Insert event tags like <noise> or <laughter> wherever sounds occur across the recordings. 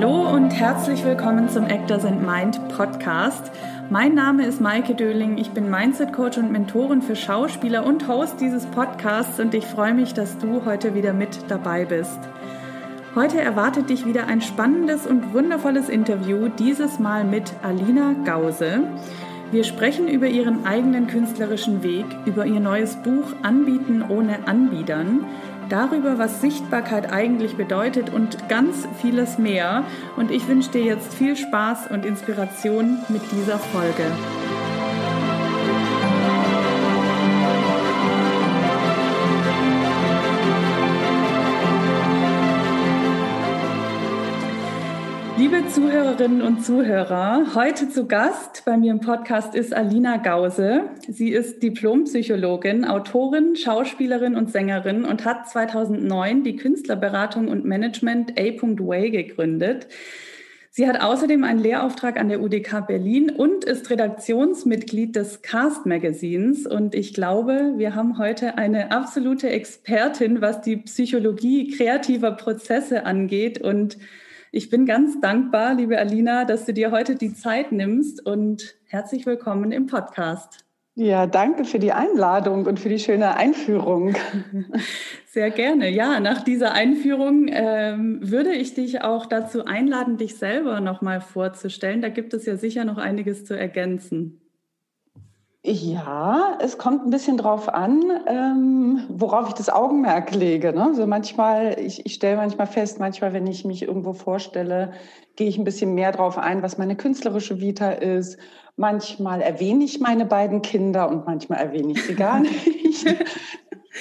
Hallo und herzlich willkommen zum Actors and Mind Podcast. Mein Name ist Maike Döling, ich bin Mindset Coach und Mentorin für Schauspieler und Host dieses Podcasts und ich freue mich, dass du heute wieder mit dabei bist. Heute erwartet dich wieder ein spannendes und wundervolles Interview, dieses Mal mit Alina Gause. Wir sprechen über ihren eigenen künstlerischen Weg, über ihr neues Buch Anbieten ohne Anbiedern darüber, was Sichtbarkeit eigentlich bedeutet und ganz vieles mehr. Und ich wünsche dir jetzt viel Spaß und Inspiration mit dieser Folge. Zuhörerinnen und Zuhörer, heute zu Gast bei mir im Podcast ist Alina Gause. Sie ist Diplompsychologin, Autorin, Schauspielerin und Sängerin und hat 2009 die Künstlerberatung und Management A.Way gegründet. Sie hat außerdem einen Lehrauftrag an der UDK Berlin und ist Redaktionsmitglied des Cast Magazins. Und ich glaube, wir haben heute eine absolute Expertin, was die Psychologie kreativer Prozesse angeht und ich bin ganz dankbar, liebe Alina, dass du dir heute die Zeit nimmst und herzlich willkommen im Podcast. Ja, danke für die Einladung und für die schöne Einführung. <laughs> Sehr gerne. Ja, nach dieser Einführung ähm, würde ich dich auch dazu einladen, dich selber nochmal vorzustellen. Da gibt es ja sicher noch einiges zu ergänzen. Ja, es kommt ein bisschen drauf an, ähm, worauf ich das Augenmerk lege. Ne? So manchmal, ich, ich stelle manchmal fest, manchmal, wenn ich mich irgendwo vorstelle, gehe ich ein bisschen mehr drauf ein, was meine künstlerische Vita ist. Manchmal erwähne ich meine beiden Kinder und manchmal erwähne ich sie gar <laughs> nicht.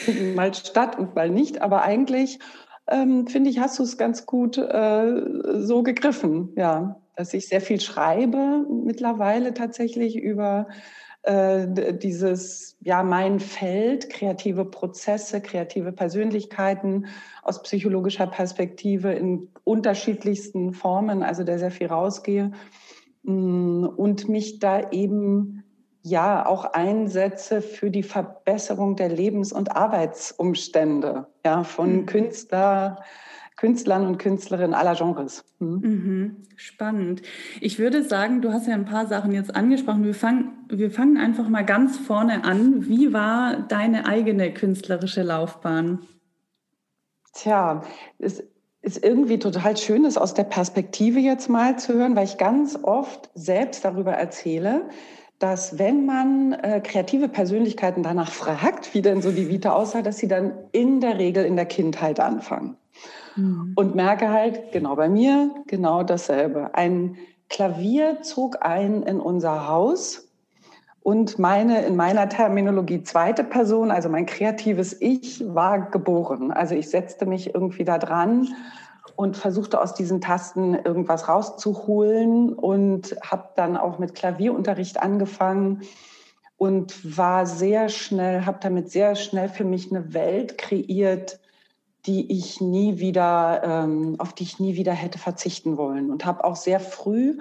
<laughs> mal statt und mal nicht. Aber eigentlich ähm, finde ich, hast du es ganz gut äh, so gegriffen, ja, dass ich sehr viel schreibe mittlerweile tatsächlich über äh, dieses, ja, mein Feld, kreative Prozesse, kreative Persönlichkeiten aus psychologischer Perspektive in unterschiedlichsten Formen, also der sehr viel rausgehe mm, und mich da eben ja auch einsetze für die Verbesserung der Lebens- und Arbeitsumstände, ja, von mhm. Künstler, Künstlern und Künstlerinnen aller Genres. Hm? Mhm, spannend. Ich würde sagen, du hast ja ein paar Sachen jetzt angesprochen. Wir fangen, wir fangen einfach mal ganz vorne an. Wie war deine eigene künstlerische Laufbahn? Tja, es ist irgendwie total schön, das aus der Perspektive jetzt mal zu hören, weil ich ganz oft selbst darüber erzähle, dass wenn man äh, kreative Persönlichkeiten danach fragt, wie denn so die Vita aussah, dass sie dann in der Regel in der Kindheit anfangen. Mhm. Und merke halt, genau bei mir, genau dasselbe. Ein Klavier zog ein in unser Haus und meine, in meiner Terminologie zweite Person, also mein kreatives Ich, war geboren. Also ich setzte mich irgendwie da dran und versuchte aus diesen Tasten irgendwas rauszuholen und habe dann auch mit Klavierunterricht angefangen und war sehr schnell, habe damit sehr schnell für mich eine Welt kreiert, die ich nie wieder, ähm, auf die ich nie wieder hätte verzichten wollen. Und habe auch sehr früh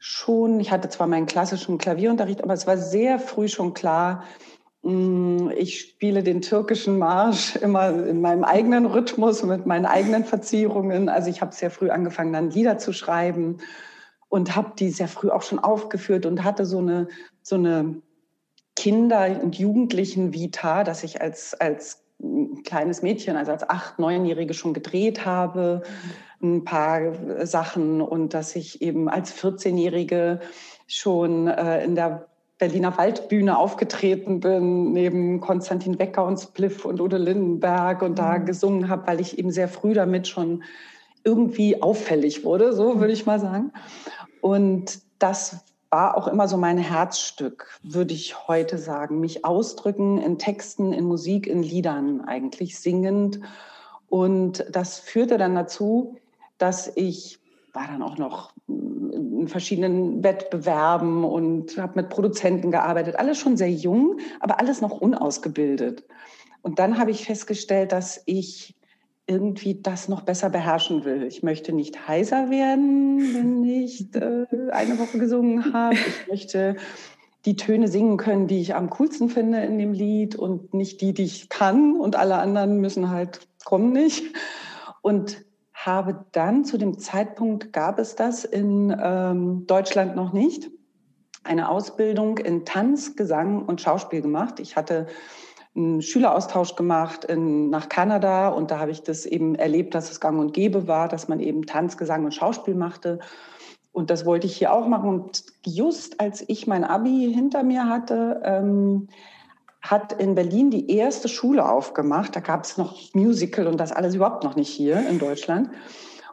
schon, ich hatte zwar meinen klassischen Klavierunterricht, aber es war sehr früh schon klar, mm, ich spiele den türkischen Marsch immer in meinem eigenen Rhythmus, mit meinen eigenen Verzierungen. Also ich habe sehr früh angefangen, dann Lieder zu schreiben und habe die sehr früh auch schon aufgeführt und hatte so eine, so eine Kinder- und Jugendlichen-Vita, dass ich als, als kleines Mädchen, also als acht, neunjährige schon gedreht habe, ein paar Sachen und dass ich eben als 14-Jährige schon äh, in der Berliner Waldbühne aufgetreten bin, neben Konstantin Becker und Spliff und Udo Lindenberg und da mhm. gesungen habe, weil ich eben sehr früh damit schon irgendwie auffällig wurde, so würde ich mal sagen. Und das war auch immer so mein Herzstück, würde ich heute sagen. Mich ausdrücken in Texten, in Musik, in Liedern eigentlich singend. Und das führte dann dazu, dass ich war dann auch noch in verschiedenen Wettbewerben und habe mit Produzenten gearbeitet. Alles schon sehr jung, aber alles noch unausgebildet. Und dann habe ich festgestellt, dass ich irgendwie das noch besser beherrschen will. Ich möchte nicht heiser werden, wenn ich <laughs> äh, eine Woche gesungen habe. Ich möchte die Töne singen können, die ich am coolsten finde in dem Lied und nicht die, die ich kann und alle anderen müssen halt kommen nicht. Und habe dann zu dem Zeitpunkt, gab es das in ähm, Deutschland noch nicht, eine Ausbildung in Tanz, Gesang und Schauspiel gemacht. Ich hatte einen Schüleraustausch gemacht in, nach Kanada und da habe ich das eben erlebt, dass es gang und gäbe war, dass man eben Tanz, Gesang und Schauspiel machte. Und das wollte ich hier auch machen. Und just als ich mein Abi hinter mir hatte, ähm, hat in Berlin die erste Schule aufgemacht. Da gab es noch Musical und das alles überhaupt noch nicht hier in Deutschland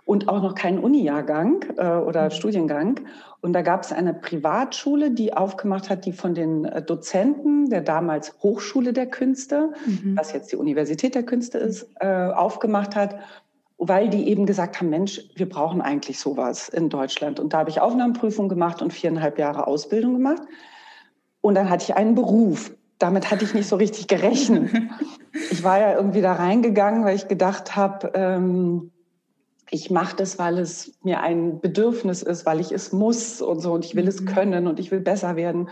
und auch noch keinen Uni-Jahrgang äh, oder mhm. Studiengang. Und da gab es eine Privatschule, die aufgemacht hat, die von den äh, Dozenten der damals Hochschule der Künste, mhm. was jetzt die Universität der Künste ist, äh, aufgemacht hat, weil die eben gesagt haben, Mensch, wir brauchen eigentlich sowas in Deutschland. Und da habe ich Aufnahmeprüfung gemacht und viereinhalb Jahre Ausbildung gemacht. Und dann hatte ich einen Beruf damit hatte ich nicht so richtig gerechnet. <laughs> Ich war ja irgendwie da reingegangen, weil ich gedacht habe, ähm, ich mache das, weil es mir ein Bedürfnis ist, weil ich es muss und so und ich will mhm. es können und ich will besser werden.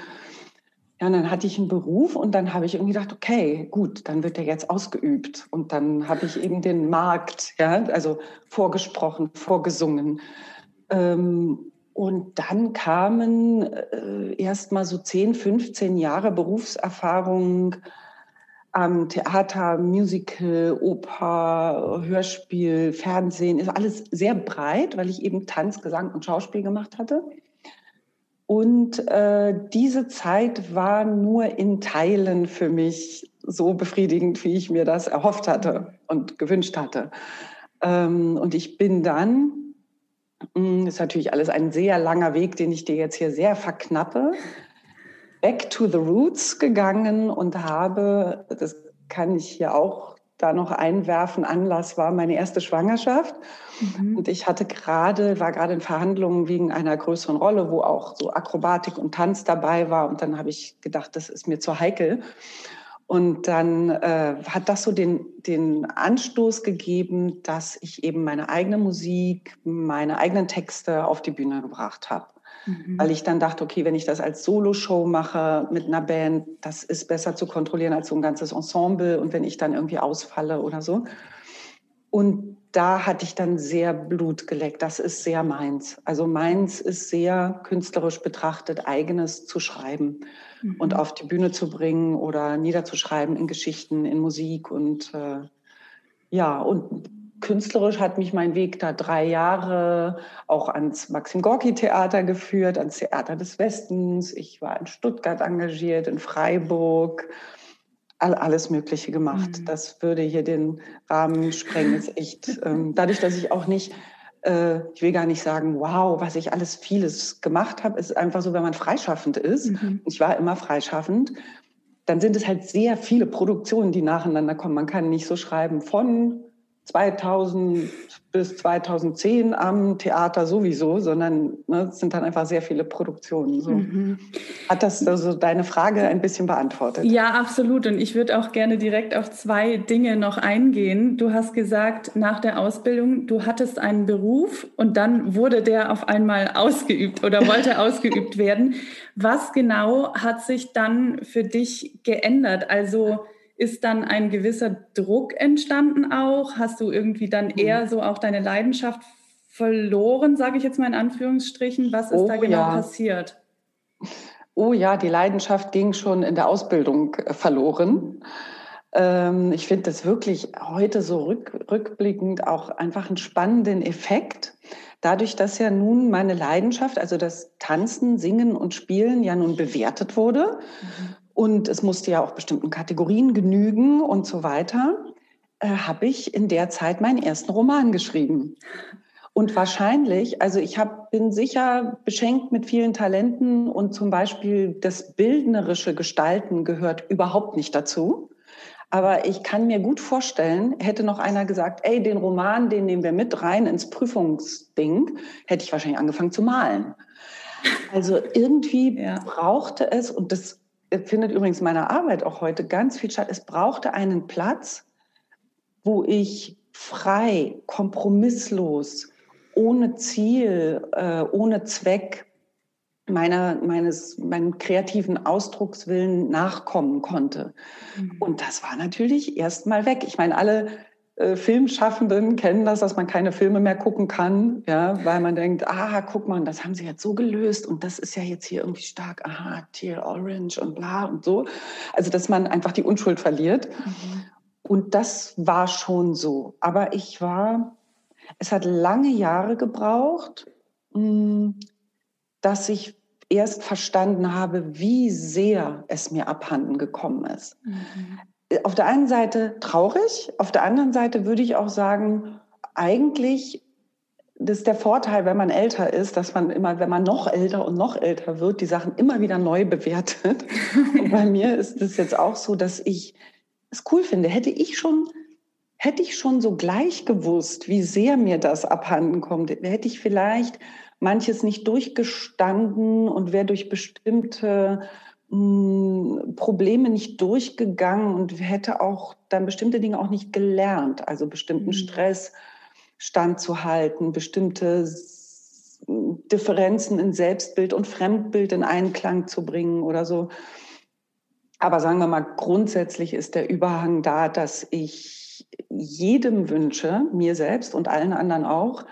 Ja, und dann hatte ich einen Beruf und dann habe ich irgendwie gedacht, okay, gut, dann wird der jetzt ausgeübt. Und dann habe ich eben den Markt, ja, also vorgesprochen, vorgesungen. Ähm, und dann kamen äh, erst mal so 10, 15 Jahre Berufserfahrung am Theater, Musical, Oper, Hörspiel, Fernsehen, ist alles sehr breit, weil ich eben Tanz, Gesang und Schauspiel gemacht hatte. Und äh, diese Zeit war nur in Teilen für mich so befriedigend, wie ich mir das erhofft hatte und gewünscht hatte. Ähm, und ich bin dann Mm, das ist natürlich alles ein sehr langer Weg, den ich dir jetzt hier sehr verknappe. Back to the Roots gegangen und habe, das kann ich hier auch da noch einwerfen, Anlass war meine erste Schwangerschaft. Mhm. Und ich hatte gerade, war gerade in Verhandlungen wegen einer größeren Rolle, wo auch so Akrobatik und Tanz dabei war. Und dann habe ich gedacht, das ist mir zu heikel. Und dann äh, hat das so den, den Anstoß gegeben, dass ich eben meine eigene Musik, meine eigenen Texte auf die Bühne gebracht habe. Mhm. Weil ich dann dachte, okay, wenn ich das als Soloshow mache mit einer Band, das ist besser zu kontrollieren als so ein ganzes Ensemble und wenn ich dann irgendwie ausfalle oder so. Und da hatte ich dann sehr Blut geleckt. Das ist sehr meins. Also meins ist sehr künstlerisch betrachtet, eigenes zu schreiben mhm. und auf die Bühne zu bringen oder niederzuschreiben in Geschichten, in Musik. Und äh, ja, und künstlerisch hat mich mein Weg da drei Jahre auch ans Maxim Gorki Theater geführt, ans Theater des Westens. Ich war in Stuttgart engagiert, in Freiburg alles Mögliche gemacht. Mhm. Das würde hier den Rahmen sprengen. Ist echt, ähm, dadurch, dass ich auch nicht, äh, ich will gar nicht sagen, wow, was ich alles vieles gemacht habe, ist einfach so, wenn man freischaffend ist. Mhm. Ich war immer freischaffend. Dann sind es halt sehr viele Produktionen, die nacheinander kommen. Man kann nicht so schreiben von 2000 bis 2010 am Theater sowieso, sondern ne, es sind dann einfach sehr viele Produktionen. So. Mhm. Hat das also deine Frage ein bisschen beantwortet? Ja, absolut. Und ich würde auch gerne direkt auf zwei Dinge noch eingehen. Du hast gesagt, nach der Ausbildung, du hattest einen Beruf und dann wurde der auf einmal ausgeübt oder wollte <laughs> ausgeübt werden. Was genau hat sich dann für dich geändert? Also ist dann ein gewisser Druck entstanden auch? Hast du irgendwie dann mhm. eher so auch deine Leidenschaft verloren, sage ich jetzt mal in Anführungsstrichen? Was ist oh, da genau ja. passiert? Oh ja, die Leidenschaft ging schon in der Ausbildung äh, verloren. Ähm, ich finde das wirklich heute so rück, rückblickend auch einfach einen spannenden Effekt. Dadurch, dass ja nun meine Leidenschaft, also das Tanzen, Singen und Spielen ja nun bewertet wurde. Mhm und es musste ja auch bestimmten Kategorien genügen und so weiter, äh, habe ich in der Zeit meinen ersten Roman geschrieben. Und wahrscheinlich, also ich hab, bin sicher beschenkt mit vielen Talenten und zum Beispiel das bildnerische Gestalten gehört überhaupt nicht dazu. Aber ich kann mir gut vorstellen, hätte noch einer gesagt, ey, den Roman, den nehmen wir mit rein ins Prüfungsding, hätte ich wahrscheinlich angefangen zu malen. Also irgendwie ja. brauchte es, und das findet übrigens meine Arbeit auch heute ganz viel statt. Es brauchte einen Platz, wo ich frei, kompromisslos, ohne Ziel, äh, ohne Zweck meiner, meines, meinem kreativen Ausdruckswillen nachkommen konnte. Mhm. Und das war natürlich erstmal weg. Ich meine, alle äh, Filmschaffenden kennen das, dass man keine Filme mehr gucken kann, ja, weil man denkt, ah, guck mal, das haben sie jetzt so gelöst und das ist ja jetzt hier irgendwie stark, aha, Teal Orange und bla und so. Also, dass man einfach die Unschuld verliert. Mhm. Und das war schon so. Aber ich war, es hat lange Jahre gebraucht, hm, dass ich erst verstanden habe, wie sehr es mir abhanden gekommen ist. Mhm auf der einen Seite traurig, auf der anderen Seite würde ich auch sagen, eigentlich das ist der Vorteil, wenn man älter ist, dass man immer, wenn man noch älter und noch älter wird, die Sachen immer wieder neu bewertet. <laughs> Und bei mir ist es jetzt auch so, dass ich es cool finde. Hätte ich schon, hätte ich schon so gleich gewusst, wie sehr mir das abhanden kommt, hätte ich vielleicht manches nicht durchgestanden und wäre durch bestimmte Probleme nicht durchgegangen und hätte auch dann bestimmte Dinge auch nicht gelernt, also bestimmten mhm. Stress standzuhalten, bestimmte Differenzen in Selbstbild und Fremdbild in Einklang zu bringen oder so. Aber sagen wir mal, grundsätzlich ist der Überhang da, dass ich jedem wünsche, mir selbst und allen anderen auch,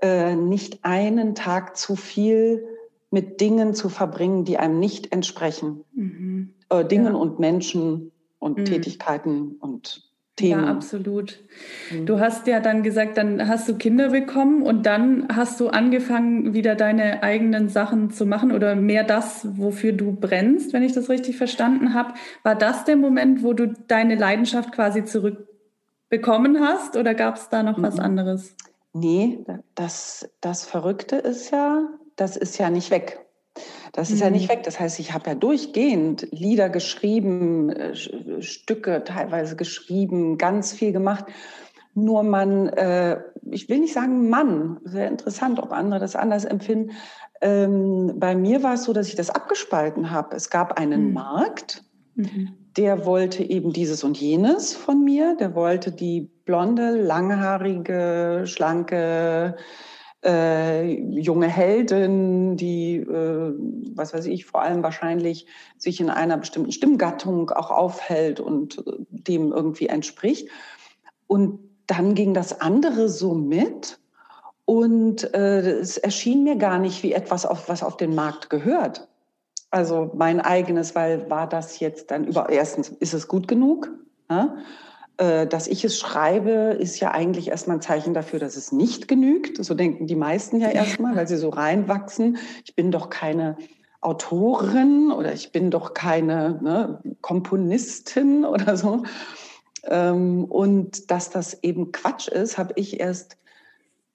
äh, nicht einen Tag zu viel mit Dingen zu verbringen, die einem nicht entsprechen. Mhm. Äh, Dingen ja. und Menschen und mhm. Tätigkeiten und Themen. Ja, absolut. Mhm. Du hast ja dann gesagt, dann hast du Kinder bekommen und dann hast du angefangen, wieder deine eigenen Sachen zu machen oder mehr das, wofür du brennst, wenn ich das richtig verstanden habe. War das der Moment, wo du deine Leidenschaft quasi zurückbekommen hast oder gab es da noch was mhm. anderes? Nee, das, das Verrückte ist ja, das ist ja nicht weg. Das ist mhm. ja nicht mhm. weg. Das heißt, ich habe ja durchgehend Lieder geschrieben, äh, Stücke teilweise geschrieben, ganz viel gemacht. Nur man, äh, ich will nicht sagen Mann, sehr interessant, ob andere das anders empfinden. Ähm, bei mir war es so, dass ich das abgespalten habe. Es gab einen mhm. Markt, mhm. der wollte eben dieses und jenes von mir. Der wollte die blonde, langhaarige, schlanke, äh, junge Heldin, die, äh, was weiß ich, vor allem wahrscheinlich sich in einer bestimmten Stimmgattung auch aufhält und äh, dem irgendwie entspricht. Und dann ging das andere so mit. Und äh, es erschien mir gar nicht wie etwas, auf, was auf den Markt gehört. Also mein eigenes, weil war das jetzt dann über, erstens, ist es gut genug? Ja? Äh, dass ich es schreibe, ist ja eigentlich erstmal ein Zeichen dafür, dass es nicht genügt. So denken die meisten ja erstmal, weil sie so reinwachsen. Ich bin doch keine Autorin oder ich bin doch keine ne, Komponistin <laughs> oder so. Ähm, und dass das eben Quatsch ist, habe ich erst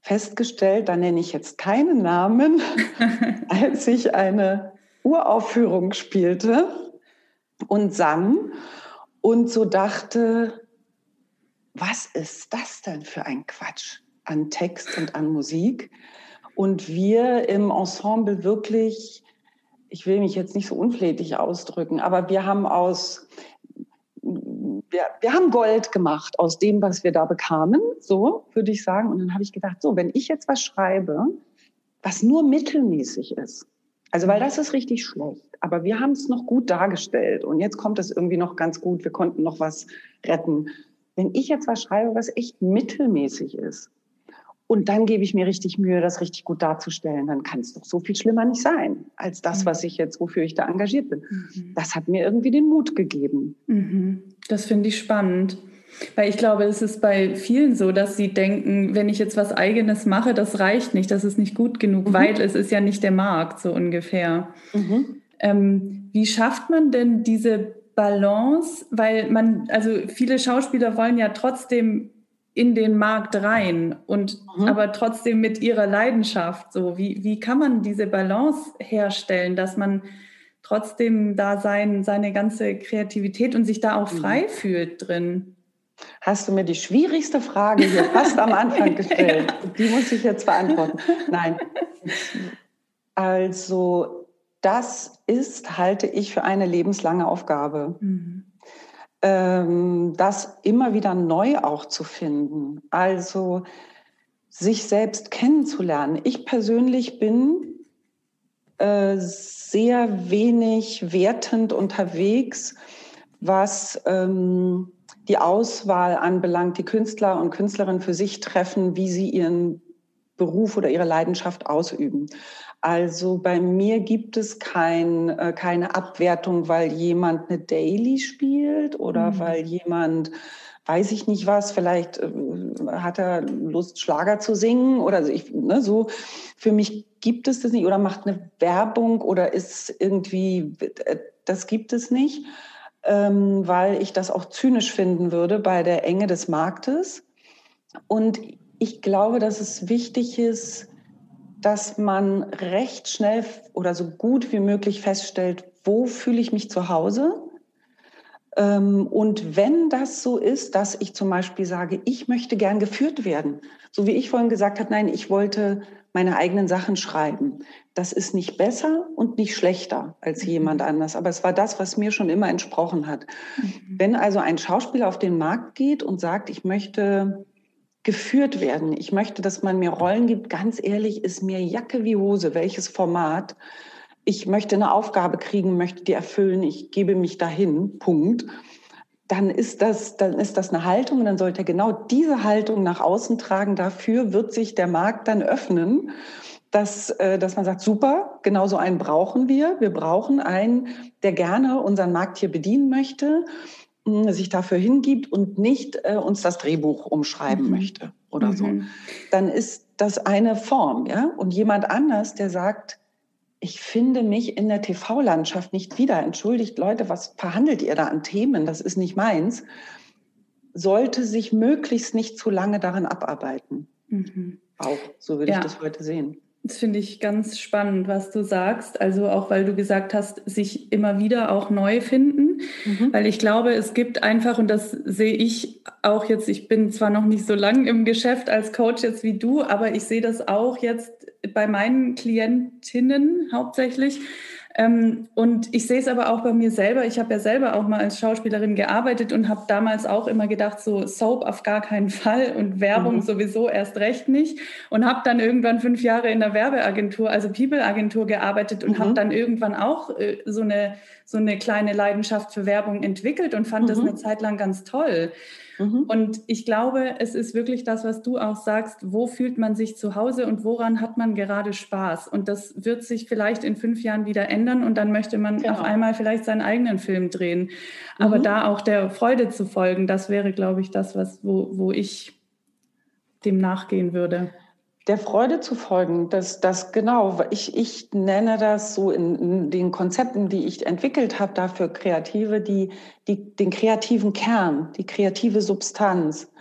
festgestellt, da nenne ich jetzt keinen Namen, <laughs> als ich eine Uraufführung spielte und sang und so dachte, was ist das denn für ein Quatsch an Text und an Musik? Und wir im Ensemble wirklich, ich will mich jetzt nicht so unflätig ausdrücken, aber wir haben aus, wir, wir haben Gold gemacht aus dem, was wir da bekamen, so würde ich sagen. Und dann habe ich gedacht, so, wenn ich jetzt was schreibe, was nur mittelmäßig ist, also weil das ist richtig schlecht, aber wir haben es noch gut dargestellt und jetzt kommt es irgendwie noch ganz gut, wir konnten noch was retten. Wenn ich jetzt was schreibe, was echt mittelmäßig ist, und dann gebe ich mir richtig Mühe, das richtig gut darzustellen, dann kann es doch so viel schlimmer nicht sein, als das, was ich jetzt, wofür ich da engagiert bin. Mhm. Das hat mir irgendwie den Mut gegeben. Mhm. Das finde ich spannend. Weil ich glaube, es ist bei vielen so, dass sie denken, wenn ich jetzt was Eigenes mache, das reicht nicht, das ist nicht gut genug, mhm. weil es ist ja nicht der Markt, so ungefähr. Mhm. Ähm, wie schafft man denn diese Balance, weil man, also viele Schauspieler wollen ja trotzdem in den Markt rein und mhm. aber trotzdem mit ihrer Leidenschaft. So, wie, wie kann man diese Balance herstellen, dass man trotzdem da sein, seine ganze Kreativität und sich da auch mhm. frei mhm. fühlt drin? Hast du mir die schwierigste Frage hier fast am Anfang gestellt? <laughs> Die muss ich jetzt beantworten. Nein. Also das ist, halte ich für eine lebenslange Aufgabe. Mhm. Ähm, das immer wieder neu auch zu finden. Also sich selbst kennenzulernen. Ich persönlich bin äh, sehr wenig wertend unterwegs, was ähm, die Auswahl anbelangt, die Künstler und Künstlerinnen für sich treffen, wie sie ihren Beruf oder ihre Leidenschaft ausüben. Also bei mir gibt es kein, äh, keine Abwertung, weil jemand eine Daily spielt oder mhm. weil jemand, weiß ich nicht was, vielleicht äh, hat er Lust, Schlager zu singen oder so. Ich, ne, so. Für mich gibt es das nicht oder macht eine Werbung oder ist irgendwie, äh, das gibt es nicht, ähm, weil ich das auch zynisch finden würde bei der Enge des Marktes. Und ich glaube, dass es wichtig ist, dass man recht schnell oder so gut wie möglich feststellt, wo fühle ich mich zu Hause. Ähm, und wenn das so ist, dass ich zum Beispiel sage, ich möchte gern geführt werden, so wie ich vorhin gesagt habe, nein, ich wollte meine eigenen Sachen schreiben. Das ist nicht besser und nicht schlechter als mhm. jemand anders, aber es war das, was mir schon immer entsprochen hat. Mhm. Wenn also ein Schauspieler auf den Markt geht und sagt, ich möchte geführt werden. Ich möchte, dass man mir Rollen gibt. Ganz ehrlich, ist mir Jacke wie Hose, welches Format. Ich möchte eine Aufgabe kriegen, möchte die erfüllen. Ich gebe mich dahin. Punkt. Dann ist das, dann ist das eine Haltung und dann sollte er genau diese Haltung nach außen tragen. Dafür wird sich der Markt dann öffnen, dass, äh, dass man sagt, super, genau so einen brauchen wir. Wir brauchen einen, der gerne unseren Markt hier bedienen möchte sich dafür hingibt und nicht äh, uns das Drehbuch umschreiben mhm. möchte oder mhm. so, dann ist das eine Form, ja. Und jemand anders, der sagt, ich finde mich in der TV-Landschaft nicht wieder. Entschuldigt Leute, was verhandelt ihr da an Themen? Das ist nicht meins. Sollte sich möglichst nicht zu lange darin abarbeiten. Mhm. Auch, so würde ja. ich das heute sehen. Das finde ich ganz spannend, was du sagst. Also auch weil du gesagt hast, sich immer wieder auch neu finden. Mhm. Weil ich glaube, es gibt einfach, und das sehe ich auch jetzt, ich bin zwar noch nicht so lange im Geschäft als Coach jetzt wie du, aber ich sehe das auch jetzt bei meinen Klientinnen hauptsächlich, ähm, und ich sehe es aber auch bei mir selber. Ich habe ja selber auch mal als Schauspielerin gearbeitet und habe damals auch immer gedacht, so Soap auf gar keinen Fall und Werbung mhm. sowieso erst recht nicht. Und habe dann irgendwann fünf Jahre in der Werbeagentur, also People-Agentur gearbeitet und mhm. habe dann irgendwann auch äh, so, eine, so eine kleine Leidenschaft für Werbung entwickelt und fand mhm. das eine Zeit lang ganz toll. Mhm. Und ich glaube, es ist wirklich das, was du auch sagst, wo fühlt man sich zu Hause und woran hat man gerade Spaß? Und das wird sich vielleicht in fünf Jahren wieder ändern und dann möchte man genau. auf einmal vielleicht seinen eigenen Film drehen. Aber mhm. da auch der Freude zu folgen, das wäre, glaube ich, das, was, wo, wo ich dem nachgehen würde der Freude zu folgen, das, das genau, ich, ich nenne das so in, in den Konzepten, die ich entwickelt habe, dafür Kreative, die, die, den kreativen Kern, die kreative Substanz.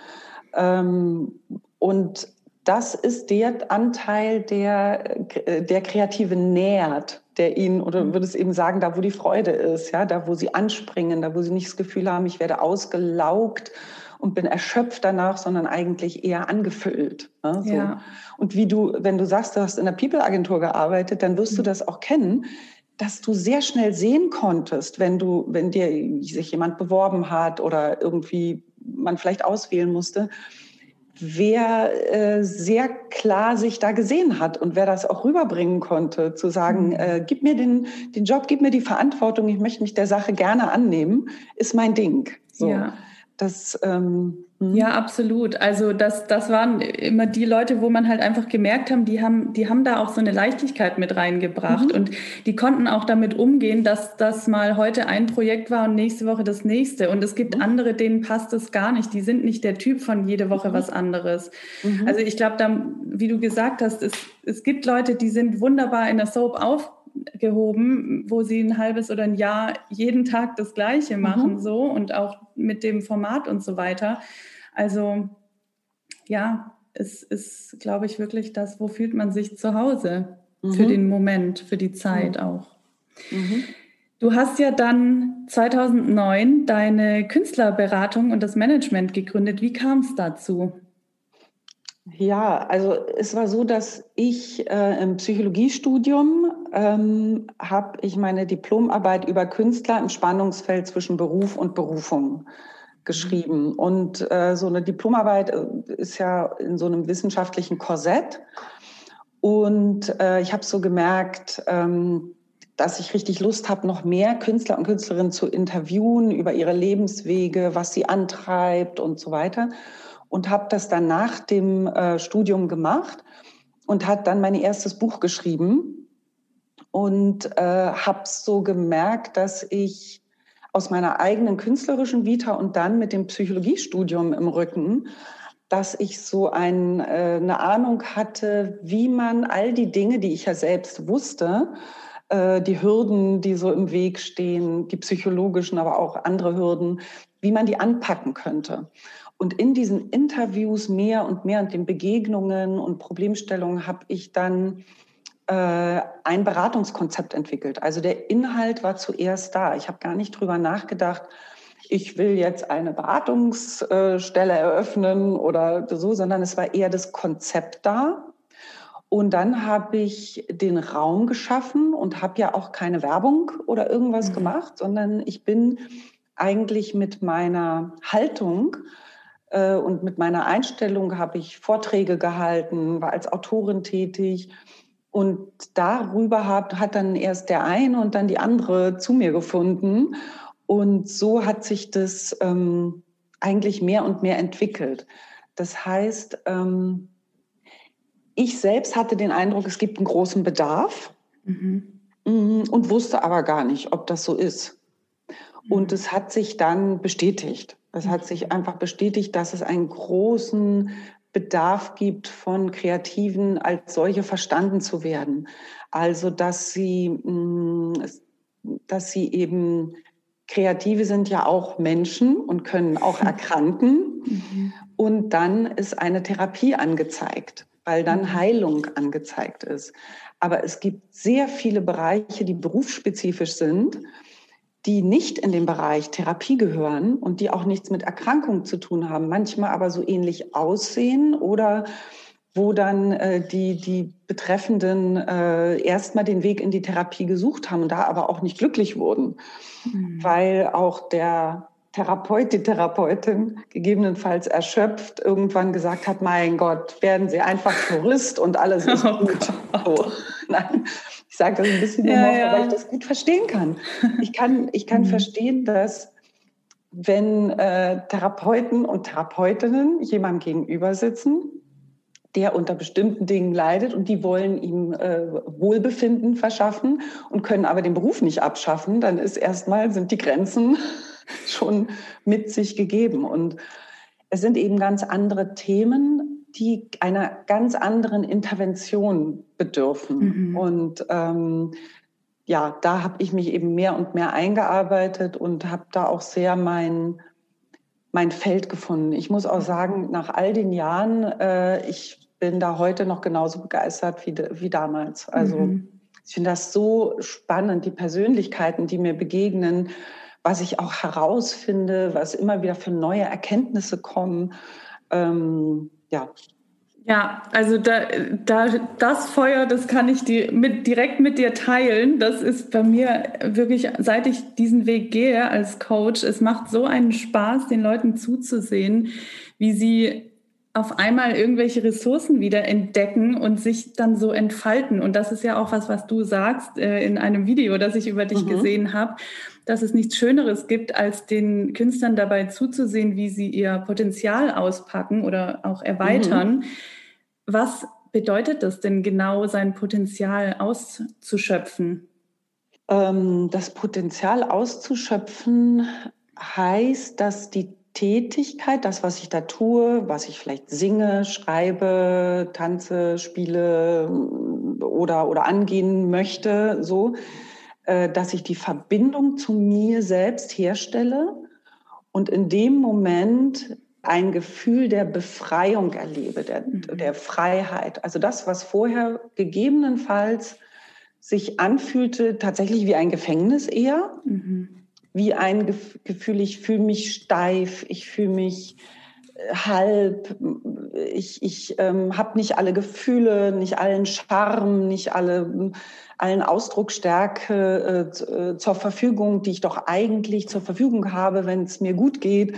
Ähm, und das ist der Anteil, der, der Kreative nährt, der ihn, oder mhm. würde es eben sagen, da wo die Freude ist, ja, da wo sie anspringen, da wo sie nicht das Gefühl haben, ich werde ausgelaugt und bin erschöpft danach, sondern eigentlich eher angefüllt. Ne? So. Ja. Und wie du, wenn du sagst, du hast in der People-Agentur gearbeitet, dann wirst mhm. du das auch kennen, dass du sehr schnell sehen konntest, wenn du, wenn dir sich jemand beworben hat oder irgendwie man vielleicht auswählen musste, wer äh, sehr klar sich da gesehen hat und wer das auch rüberbringen konnte, zu sagen, mhm. äh, gib mir den, den Job, gib mir die Verantwortung, ich möchte mich der Sache gerne annehmen, ist mein Ding. So. Ja. Das, ähm, hm. ja, absolut. Also das, das waren immer die Leute, wo man halt einfach gemerkt haben, die haben, die haben da auch so eine Leichtigkeit mit reingebracht mhm. und die konnten auch damit umgehen, dass das mal heute ein Projekt war und nächste Woche das nächste. Und es gibt mhm. andere, denen passt es gar nicht. Die sind nicht der Typ von jede Woche mhm. was anderes. Mhm. Also ich glaube, wie du gesagt hast, es, es gibt Leute, die sind wunderbar in der Soap auf, gehoben, wo sie ein halbes oder ein Jahr jeden Tag das Gleiche mhm. machen, mhm. so und auch mit dem Format und so weiter. Also ja, es ist, glaube ich, wirklich das, wo fühlt man sich zu Hause mhm. für den Moment, für die Zeit mhm. auch. Mhm. Du hast ja dann 2009 deine Künstlerberatung und das Management gegründet. Wie kam es dazu? Ja, also es war so, dass ich äh, im Psychologiestudium ähm, habe ich meine Diplomarbeit über Künstler im Spannungsfeld zwischen Beruf und Berufung geschrieben. Und äh, so eine Diplomarbeit äh, ist ja in so einem wissenschaftlichen Korsett. Und äh, ich habe so gemerkt, ähm, dass ich richtig Lust habe, noch mehr Künstler und Künstlerinnen zu interviewen über ihre Lebenswege, was sie antreibt und so weiter. Und habe das dann nach dem äh, Studium gemacht und hat dann mein erstes Buch geschrieben und äh, habe so gemerkt, dass ich aus meiner eigenen künstlerischen Vita und dann mit dem Psychologiestudium im Rücken, dass ich so ein, äh, eine Ahnung hatte, wie man all die Dinge, die ich ja selbst wusste, äh, die Hürden, die so im Weg stehen, die psychologischen, aber auch andere Hürden, wie man die anpacken könnte. Und in diesen Interviews mehr und mehr und den Begegnungen und Problemstellungen habe ich dann äh, ein Beratungskonzept entwickelt. Also der Inhalt war zuerst da. Ich habe gar nicht drüber nachgedacht, ich will jetzt eine Beratungsstelle eröffnen oder so, sondern es war eher das Konzept da. Und dann habe ich den Raum geschaffen und habe ja auch keine Werbung oder irgendwas mhm. gemacht, sondern ich bin eigentlich mit meiner Haltung äh, und mit meiner Einstellung habe ich Vorträge gehalten, war als Autorin tätig. Und darüber hat, hat dann erst der eine und dann die andere zu mir gefunden. Und so hat sich das ähm, eigentlich mehr und mehr entwickelt. Das heißt, ähm, ich selbst hatte den Eindruck, es gibt einen großen Bedarf mhm. mhm. und wusste aber gar nicht, ob das so ist. Und mhm. es hat sich dann bestätigt. Es hat sich einfach bestätigt, dass es einen großen Bedarf gibt, von Kreativen als solche verstanden zu werden. Also, dass sie, mm, dass sie eben Kreative sind ja auch Menschen und können auch <laughs> erkranken. Mhm. Und dann ist eine Therapie angezeigt, weil dann mhm. Heilung angezeigt ist. Aber es gibt sehr viele Bereiche, die berufsspezifisch sind die nicht in den Bereich Therapie gehören und die auch nichts mit Erkrankung zu tun haben, manchmal aber so ähnlich aussehen oder wo dann äh, die, die Betreffenden äh, erstmal den Weg in die Therapie gesucht haben und da aber auch nicht glücklich wurden, mhm. weil auch der Therapeut, die Therapeutin gegebenenfalls erschöpft irgendwann gesagt hat, mein Gott, werden Sie einfach Tourist und alles <laughs> ist oh gut. So. Nein, ich sage das ein bisschen ja, humorvoll, ja. weil ich das gut verstehen kann. Ich kann, ich kann mhm. verstehen, dass wenn äh, Therapeuten und Therapeutinnen jemandem gegenüber sitzen, der unter bestimmten Dingen leidet und die wollen ihm äh, Wohlbefinden verschaffen und können aber den Beruf nicht abschaffen, dann ist erstmal sind die Grenzen <laughs> schon mit sich gegeben und es sind eben ganz andere Themen, die einer ganz anderen Intervention bedürfen. Mhm. Und ähm, ja, da habe ich mich eben mehr und mehr eingearbeitet und habe da auch sehr mein, mein Feld gefunden. Ich muss auch sagen, nach all den Jahren, äh, ich bin da heute noch genauso begeistert wie, wie damals. Also mhm. ich finde das so spannend, die Persönlichkeiten, die mir begegnen, was ich auch herausfinde, was immer wieder für neue Erkenntnisse kommen. Ähm, ja. Ja, also da, da, das Feuer, das kann ich die, mit, direkt mit dir teilen. Das ist bei mir wirklich, seit ich diesen Weg gehe als Coach, es macht so einen Spaß, den Leuten zuzusehen, wie sie auf einmal irgendwelche Ressourcen wieder entdecken und sich dann so entfalten. Und das ist ja auch was, was du sagst äh, in einem Video, das ich über dich mhm. gesehen habe dass es nichts Schöneres gibt, als den Künstlern dabei zuzusehen, wie sie ihr Potenzial auspacken oder auch erweitern. Mhm. Was bedeutet das denn genau, sein Potenzial auszuschöpfen? Ähm, das Potenzial auszuschöpfen heißt, dass die Tätigkeit, das, was ich da tue, was ich vielleicht singe, schreibe, tanze, spiele oder, oder angehen möchte, so, äh, dass ich die Verbindung zu mir selbst herstelle und in dem Moment ein Gefühl der Befreiung erlebe, der, mhm. der Freiheit. Also das, was vorher gegebenenfalls sich anfühlte, tatsächlich wie ein Gefängnis eher, mhm. Wie ein Gefühl, ich fühle mich steif, ich fühle mich äh, halb, ich, ich ähm, habe nicht alle Gefühle, nicht allen Charme, nicht alle allen Ausdrucksstärke äh, äh, zur Verfügung, die ich doch eigentlich zur Verfügung habe, wenn es mir gut geht.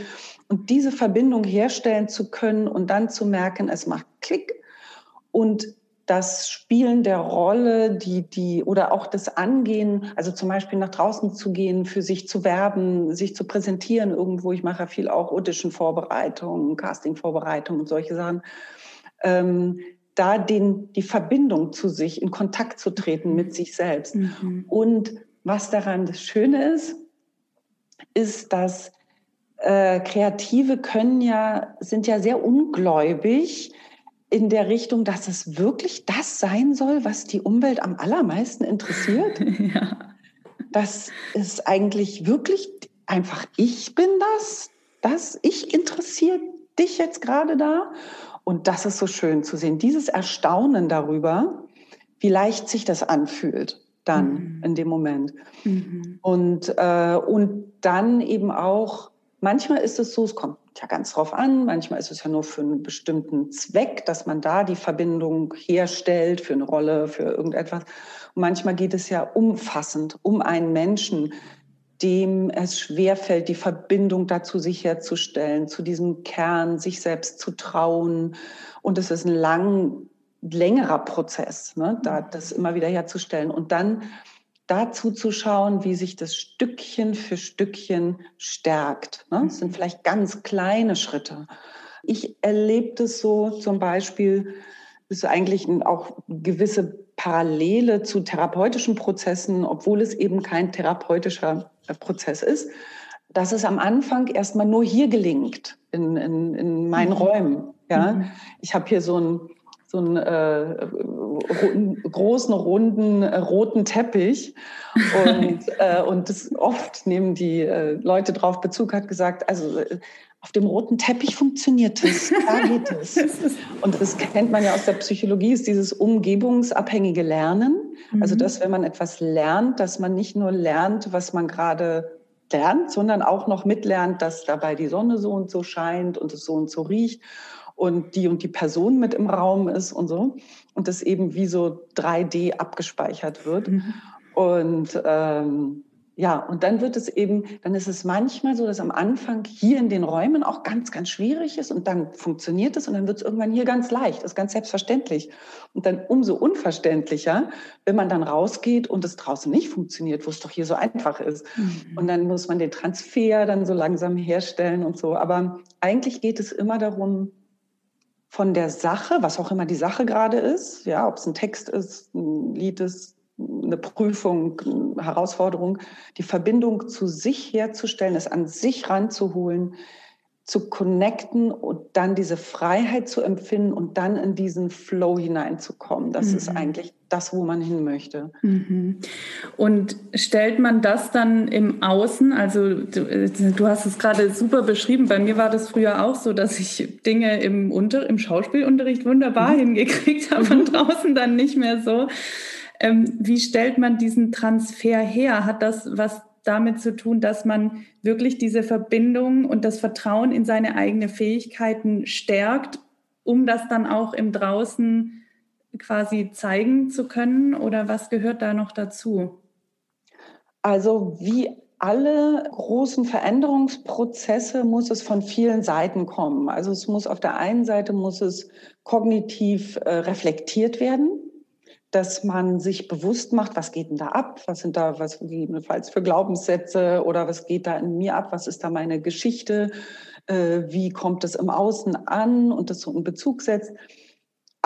Und diese Verbindung herstellen zu können und dann zu merken, es macht Klick und das Spielen der Rolle, die, die, oder auch das Angehen, also zum Beispiel nach draußen zu gehen, für sich zu werben, sich zu präsentieren irgendwo. Ich mache ja viel auch Audition-Vorbereitungen, Casting-Vorbereitungen und solche Sachen. Ähm, da den, die Verbindung zu sich, in Kontakt zu treten mit sich selbst. Mhm. Und was daran das Schöne ist, ist, dass äh, Kreative können ja, sind ja sehr ungläubig in der Richtung, dass es wirklich das sein soll, was die Umwelt am allermeisten interessiert. <laughs> ja. Dass es eigentlich wirklich einfach ich bin das, das ich interessiert dich jetzt gerade da. Und das ist so schön zu sehen, dieses Erstaunen darüber, wie leicht sich das anfühlt dann mhm. in dem Moment. Mhm. Und, äh, und dann eben auch, manchmal ist es so, es kommt ja ganz drauf an, manchmal ist es ja nur für einen bestimmten Zweck, dass man da die Verbindung herstellt für eine Rolle, für irgendetwas. Und manchmal geht es ja umfassend um einen Menschen, dem es schwerfällt, die Verbindung dazu sich herzustellen, zu diesem Kern, sich selbst zu trauen. Und es ist ein lang längerer Prozess, ne, da das immer wieder herzustellen und dann dazu zu schauen, wie sich das Stückchen für Stückchen stärkt. Ne? Es sind vielleicht ganz kleine Schritte. Ich erlebe das so zum Beispiel, ist eigentlich auch gewisse Parallele zu therapeutischen Prozessen, obwohl es eben kein therapeutischer äh, Prozess ist, dass es am Anfang erstmal nur hier gelingt, in, in, in meinen mhm. Räumen. Ja? Mhm. Ich habe hier so ein so einen äh, großen, runden, äh, roten Teppich. Und, <laughs> äh, und das oft nehmen die äh, Leute drauf Bezug, hat gesagt, also äh, auf dem roten Teppich funktioniert es, da geht <laughs> es. Und das kennt man ja aus der Psychologie, ist dieses umgebungsabhängige Lernen. Also mhm. dass wenn man etwas lernt, dass man nicht nur lernt, was man gerade lernt, sondern auch noch mitlernt, dass dabei die Sonne so und so scheint und es so und so riecht und die und die Person mit im Raum ist und so. Und das eben wie so 3D abgespeichert wird. Mhm. Und ähm, ja, und dann wird es eben, dann ist es manchmal so, dass am Anfang hier in den Räumen auch ganz, ganz schwierig ist und dann funktioniert es und dann wird es irgendwann hier ganz leicht, ist ganz selbstverständlich. Und dann umso unverständlicher, wenn man dann rausgeht und es draußen nicht funktioniert, wo es doch hier so einfach ist. Mhm. Und dann muss man den Transfer dann so langsam herstellen und so. Aber eigentlich geht es immer darum, von der Sache, was auch immer die Sache gerade ist, ja, ob es ein Text ist, ein Lied ist, eine Prüfung, eine Herausforderung, die Verbindung zu sich herzustellen, es an sich ranzuholen, zu connecten und dann diese Freiheit zu empfinden und dann in diesen Flow hineinzukommen. Das mhm. ist eigentlich das, wo man hin möchte. Mhm. Und stellt man das dann im Außen? Also du, du, hast es gerade super beschrieben. Bei mir war das früher auch so, dass ich Dinge im, Unter im Schauspielunterricht wunderbar mhm. hingekriegt habe und mhm. draußen dann nicht mehr so. Ähm, wie stellt man diesen Transfer her? Hat das was damit zu tun, dass man wirklich diese Verbindung und das Vertrauen in seine eigenen Fähigkeiten stärkt, um das dann auch im Draußen quasi zeigen zu können? Oder was gehört da noch dazu? Also wie alle großen Veränderungsprozesse muss es von vielen Seiten kommen. Also es muss auf der einen Seite muss es kognitiv äh, reflektiert werden dass man sich bewusst macht, was geht denn da ab? Was sind da, was gegebenenfalls für Glaubenssätze oder was geht da in mir ab? Was ist da meine Geschichte? Äh, wie kommt es im Außen an und das so in Bezug setzt?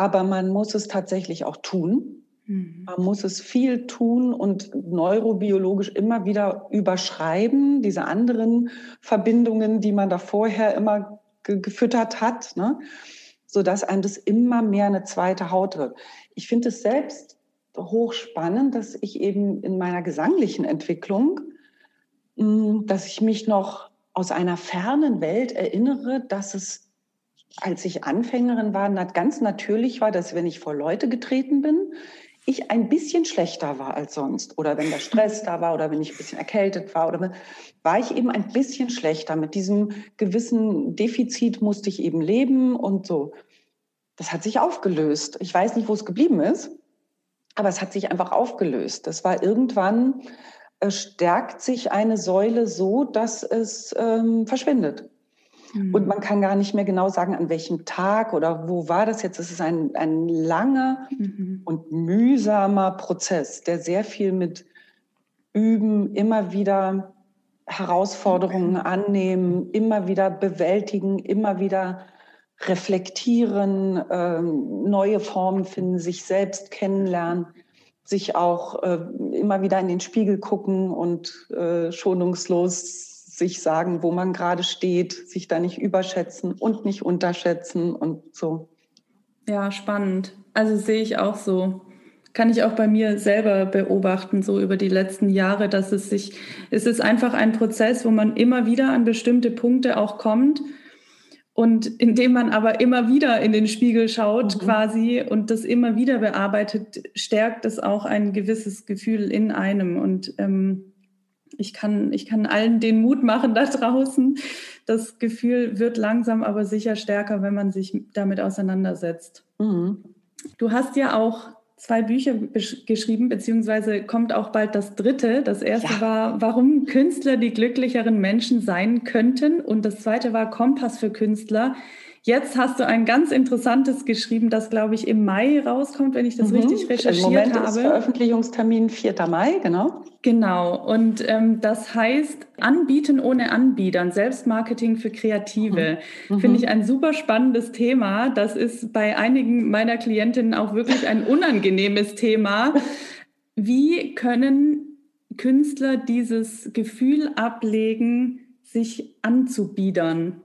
Aber man muss es tatsächlich auch tun. Mhm. Man muss es viel tun und neurobiologisch immer wieder überschreiben, diese anderen Verbindungen, die man da vorher immer ge gefüttert hat, ne? sodass einem das immer mehr eine zweite Haut wird. Ich finde es selbst hochspannend, dass ich eben in meiner gesanglichen Entwicklung, hm, dass ich mich noch aus einer fernen Welt erinnere, dass es, als ich Anfängerin war, ganz natürlich war, dass wenn ich vor Leute getreten bin, ich ein bisschen schlechter war als sonst. Oder wenn der Stress da war oder wenn ich ein bisschen erkältet war, oder war ich eben ein bisschen schlechter. Mit diesem gewissen Defizit musste ich eben leben und so das hat sich aufgelöst. Ich weiß nicht, wo es geblieben ist, aber es hat sich einfach aufgelöst. Das war irgendwann, äh, stärkt sich eine Säule so, dass es ähm, verschwindet. Mhm. Und man kann gar nicht mehr genau sagen, an welchem Tag oder wo war das jetzt. Es ist ein, ein langer mhm. und mühsamer Prozess, der sehr viel mit Üben, immer wieder Herausforderungen okay. annehmen, immer wieder bewältigen, immer wieder reflektieren, ähm, neue Formen finden, sich selbst kennenlernen, sich auch äh, immer wieder in den Spiegel gucken und äh, schonungslos sich sagen, wo man gerade steht, sich da nicht überschätzen und nicht unterschätzen und so. Ja, spannend. Also sehe ich auch so. Kann ich auch bei mir selber beobachten, so über die letzten Jahre, dass es sich, es ist einfach ein Prozess, wo man immer wieder an bestimmte Punkte auch kommt und indem man aber immer wieder in den Spiegel schaut, mhm. quasi, und das immer wieder bearbeitet, stärkt es auch ein gewisses Gefühl in einem. Und ähm, ich, kann, ich kann allen den Mut machen da draußen. Das Gefühl wird langsam aber sicher stärker, wenn man sich damit auseinandersetzt. Mhm. Du hast ja auch zwei Bücher geschrieben, beziehungsweise kommt auch bald das dritte. Das erste ja. war, warum Künstler die glücklicheren Menschen sein könnten. Und das zweite war Kompass für Künstler. Jetzt hast du ein ganz interessantes geschrieben, das, glaube ich, im Mai rauskommt, wenn ich das mhm. richtig recherchiert Im Moment habe. Ist Veröffentlichungstermin 4. Mai, genau. Genau. Und ähm, das heißt Anbieten ohne Anbietern, Selbstmarketing für Kreative. Mhm. Finde ich ein super spannendes Thema. Das ist bei einigen meiner Klientinnen auch wirklich ein unangenehmes Thema. Wie können Künstler dieses Gefühl ablegen, sich anzubiedern?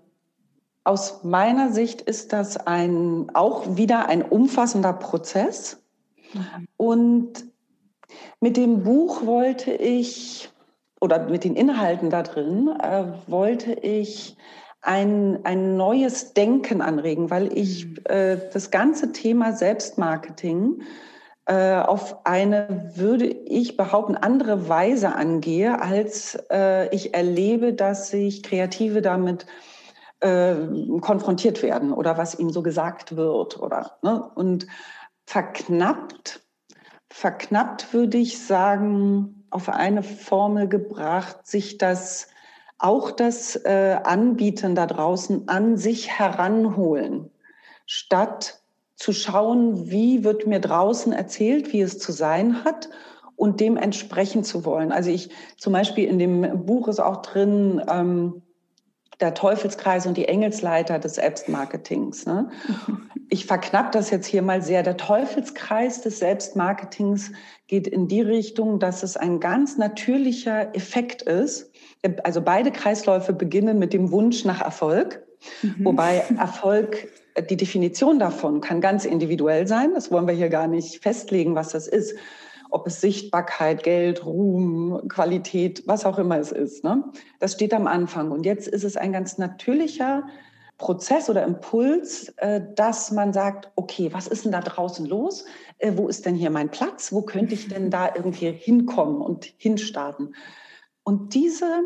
Aus meiner Sicht ist das ein, auch wieder ein umfassender Prozess. Und mit dem Buch wollte ich, oder mit den Inhalten da drin, äh, wollte ich ein, ein neues Denken anregen, weil ich äh, das ganze Thema Selbstmarketing äh, auf eine, würde ich behaupten, andere Weise angehe, als äh, ich erlebe, dass sich Kreative damit äh, konfrontiert werden oder was ihnen so gesagt wird oder ne? und verknappt, verknappt würde ich sagen, auf eine Formel gebracht, sich das auch das äh, Anbieten da draußen an sich heranholen, statt zu schauen, wie wird mir draußen erzählt, wie es zu sein hat und dementsprechend zu wollen. Also ich zum Beispiel in dem Buch ist auch drin, ähm, der Teufelskreis und die Engelsleiter des Selbstmarketings. Ne? <laughs> Ich verknapp das jetzt hier mal sehr. Der Teufelskreis des Selbstmarketings geht in die Richtung, dass es ein ganz natürlicher Effekt ist. Also beide Kreisläufe beginnen mit dem Wunsch nach Erfolg, mhm. wobei Erfolg die Definition davon kann ganz individuell sein. Das wollen wir hier gar nicht festlegen, was das ist ob es Sichtbarkeit, Geld, Ruhm, Qualität, was auch immer es ist. Ne? Das steht am Anfang. Und jetzt ist es ein ganz natürlicher Prozess oder Impuls, äh, dass man sagt, okay, was ist denn da draußen los? Äh, wo ist denn hier mein Platz? Wo könnte ich denn da irgendwie hinkommen und hinstarten? Und diese,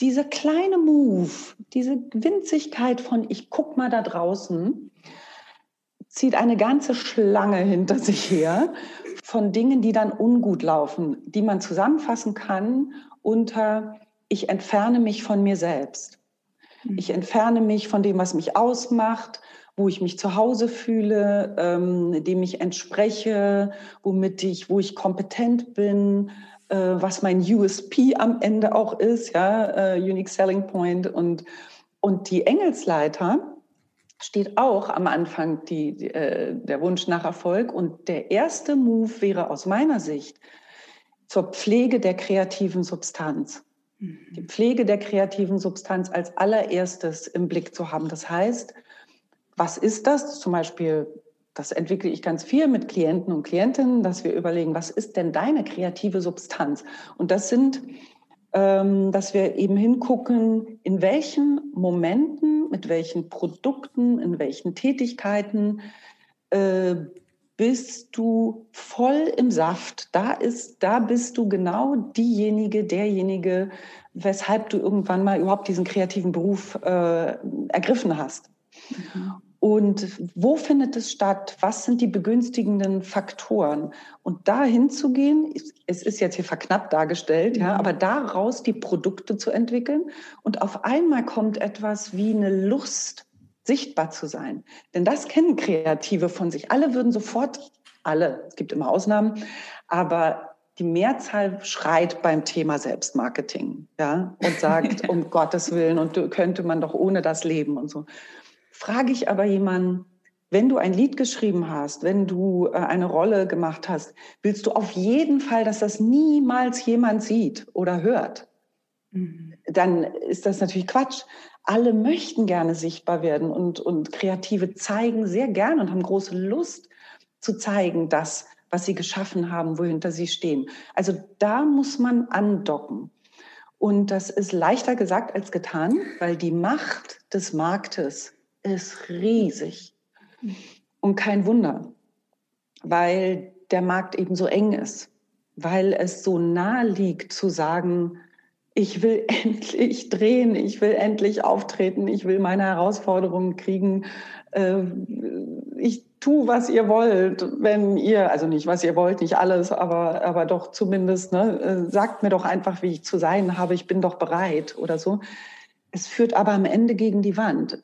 diese kleine Move, diese Winzigkeit von ich guck mal da draußen, zieht eine ganze Schlange hinter sich her von Dingen, die dann ungut laufen, die man zusammenfassen kann unter ich entferne mich von mir selbst. Mhm. Ich entferne mich von dem, was mich ausmacht, wo ich mich zu Hause fühle, ähm, dem ich entspreche, womit ich, wo ich kompetent bin, äh, was mein USP am Ende auch ist, ja, äh, Unique Selling Point und und die Engelsleiter, steht auch am Anfang die, die, äh, der Wunsch nach Erfolg. Und der erste Move wäre aus meiner Sicht zur Pflege der kreativen Substanz. Mhm. Die Pflege der kreativen Substanz als allererstes im Blick zu haben. Das heißt, was ist das? Zum Beispiel, das entwickle ich ganz viel mit Klienten und Klientinnen, dass wir überlegen, was ist denn deine kreative Substanz? Und das sind dass wir eben hingucken, in welchen Momenten, mit welchen Produkten, in welchen Tätigkeiten äh, bist du voll im Saft. Da ist, da bist du genau diejenige, derjenige, weshalb du irgendwann mal überhaupt diesen kreativen Beruf äh, ergriffen hast. Mhm. Und wo findet es statt? Was sind die begünstigenden Faktoren? Und da hinzugehen, es ist jetzt hier verknappt dargestellt, ja, mhm. aber daraus die Produkte zu entwickeln. Und auf einmal kommt etwas wie eine Lust, sichtbar zu sein. Denn das kennen Kreative von sich. Alle würden sofort, alle, es gibt immer Ausnahmen, aber die Mehrzahl schreit beim Thema Selbstmarketing, ja, und sagt, <laughs> um Gottes Willen, und könnte man doch ohne das leben und so. Frage ich aber jemanden, wenn du ein Lied geschrieben hast, wenn du äh, eine Rolle gemacht hast, willst du auf jeden Fall, dass das niemals jemand sieht oder hört? Mhm. Dann ist das natürlich Quatsch. Alle möchten gerne sichtbar werden und, und Kreative zeigen sehr gerne und haben große Lust zu zeigen, das, was sie geschaffen haben, wohinter sie stehen. Also da muss man andocken. Und das ist leichter gesagt als getan, weil die Macht des Marktes ist riesig. Und kein Wunder, weil der Markt eben so eng ist, weil es so nahe liegt zu sagen, ich will <laughs> endlich drehen, ich will endlich auftreten, ich will meine Herausforderungen kriegen. Äh, ich tue, was ihr wollt, wenn ihr, also nicht, was ihr wollt, nicht alles, aber, aber doch zumindest, ne, äh, sagt mir doch einfach, wie ich zu sein habe, ich bin doch bereit oder so. Es führt aber am Ende gegen die Wand.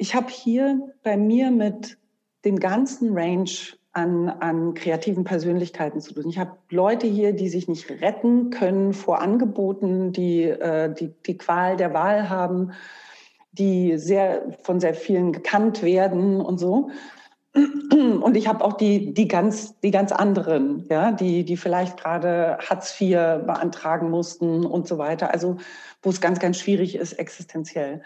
Ich habe hier bei mir mit dem ganzen Range an, an kreativen Persönlichkeiten zu tun. Ich habe Leute hier, die sich nicht retten können vor Angeboten, die äh, die, die Qual der Wahl haben, die sehr von sehr vielen gekannt werden und so. Und ich habe auch die, die, ganz, die ganz anderen, ja, die, die vielleicht gerade Hartz IV beantragen mussten und so weiter. Also wo es ganz, ganz schwierig ist, existenziell.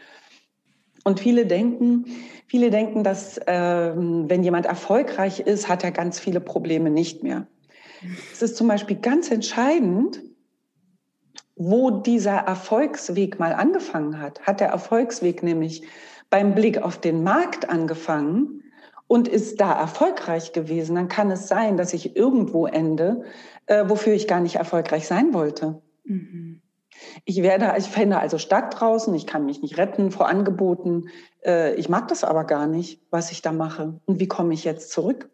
Und viele denken, viele denken, dass ähm, wenn jemand erfolgreich ist, hat er ganz viele Probleme nicht mehr. Es ist zum Beispiel ganz entscheidend, wo dieser Erfolgsweg mal angefangen hat. Hat der Erfolgsweg nämlich beim Blick auf den Markt angefangen und ist da erfolgreich gewesen, dann kann es sein, dass ich irgendwo ende, äh, wofür ich gar nicht erfolgreich sein wollte. Mhm. Ich werde, ich fände also Stadt draußen, ich kann mich nicht retten vor Angeboten. Äh, ich mag das aber gar nicht, was ich da mache. Und wie komme ich jetzt zurück?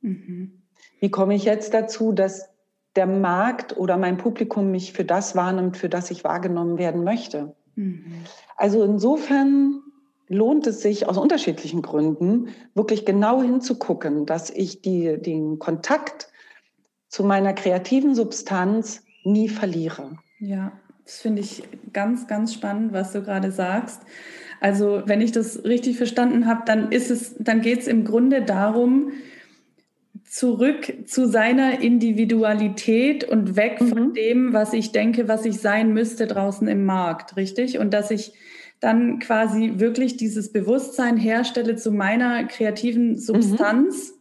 Mhm. Wie komme ich jetzt dazu, dass der Markt oder mein Publikum mich für das wahrnimmt, für das ich wahrgenommen werden möchte? Mhm. Also insofern lohnt es sich aus unterschiedlichen Gründen wirklich genau hinzugucken, dass ich die, den Kontakt zu meiner kreativen Substanz nie verliere. Ja, das finde ich ganz, ganz spannend, was du gerade sagst. Also, wenn ich das richtig verstanden habe, dann ist es, dann geht es im Grunde darum, zurück zu seiner Individualität und weg mhm. von dem, was ich denke, was ich sein müsste draußen im Markt, richtig? Und dass ich dann quasi wirklich dieses Bewusstsein herstelle zu meiner kreativen Substanz mhm.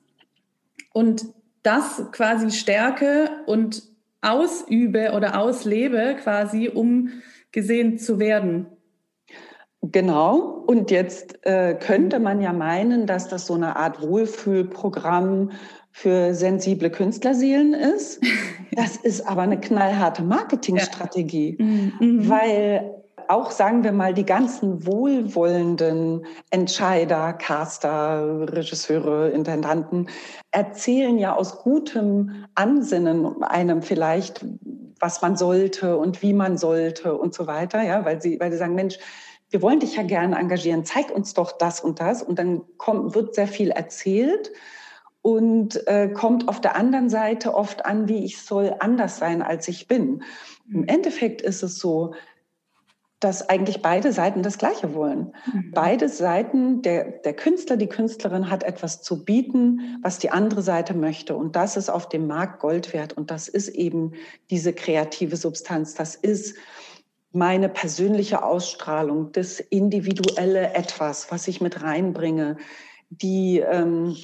und das quasi stärke und ausübe oder auslebe, quasi, um gesehen zu werden. Genau. Und jetzt äh, könnte man ja meinen, dass das so eine Art Wohlfühlprogramm für sensible Künstlerseelen ist. <laughs> Das ist aber eine knallharte Marketingstrategie, ja. mhm. weil auch, sagen wir mal, die ganzen wohlwollenden Entscheider, Caster, Regisseure, Intendanten erzählen ja aus gutem Ansinnen einem vielleicht, was man sollte und wie man sollte und so weiter, ja, weil sie, weil sie sagen, Mensch, wir wollen dich ja gerne engagieren, zeig uns doch das und das. Und dann kommt, wird sehr viel erzählt und äh, kommt auf der anderen Seite oft an, wie ich soll anders sein, als ich bin. Im mhm. Endeffekt ist es so, dass eigentlich beide Seiten das Gleiche wollen. Mhm. Beide Seiten, der, der Künstler, die Künstlerin hat etwas zu bieten, was die andere Seite möchte. Und das ist auf dem Markt Gold wert. Und das ist eben diese kreative Substanz. Das ist meine persönliche Ausstrahlung, das individuelle Etwas, was ich mit reinbringe, die ähm,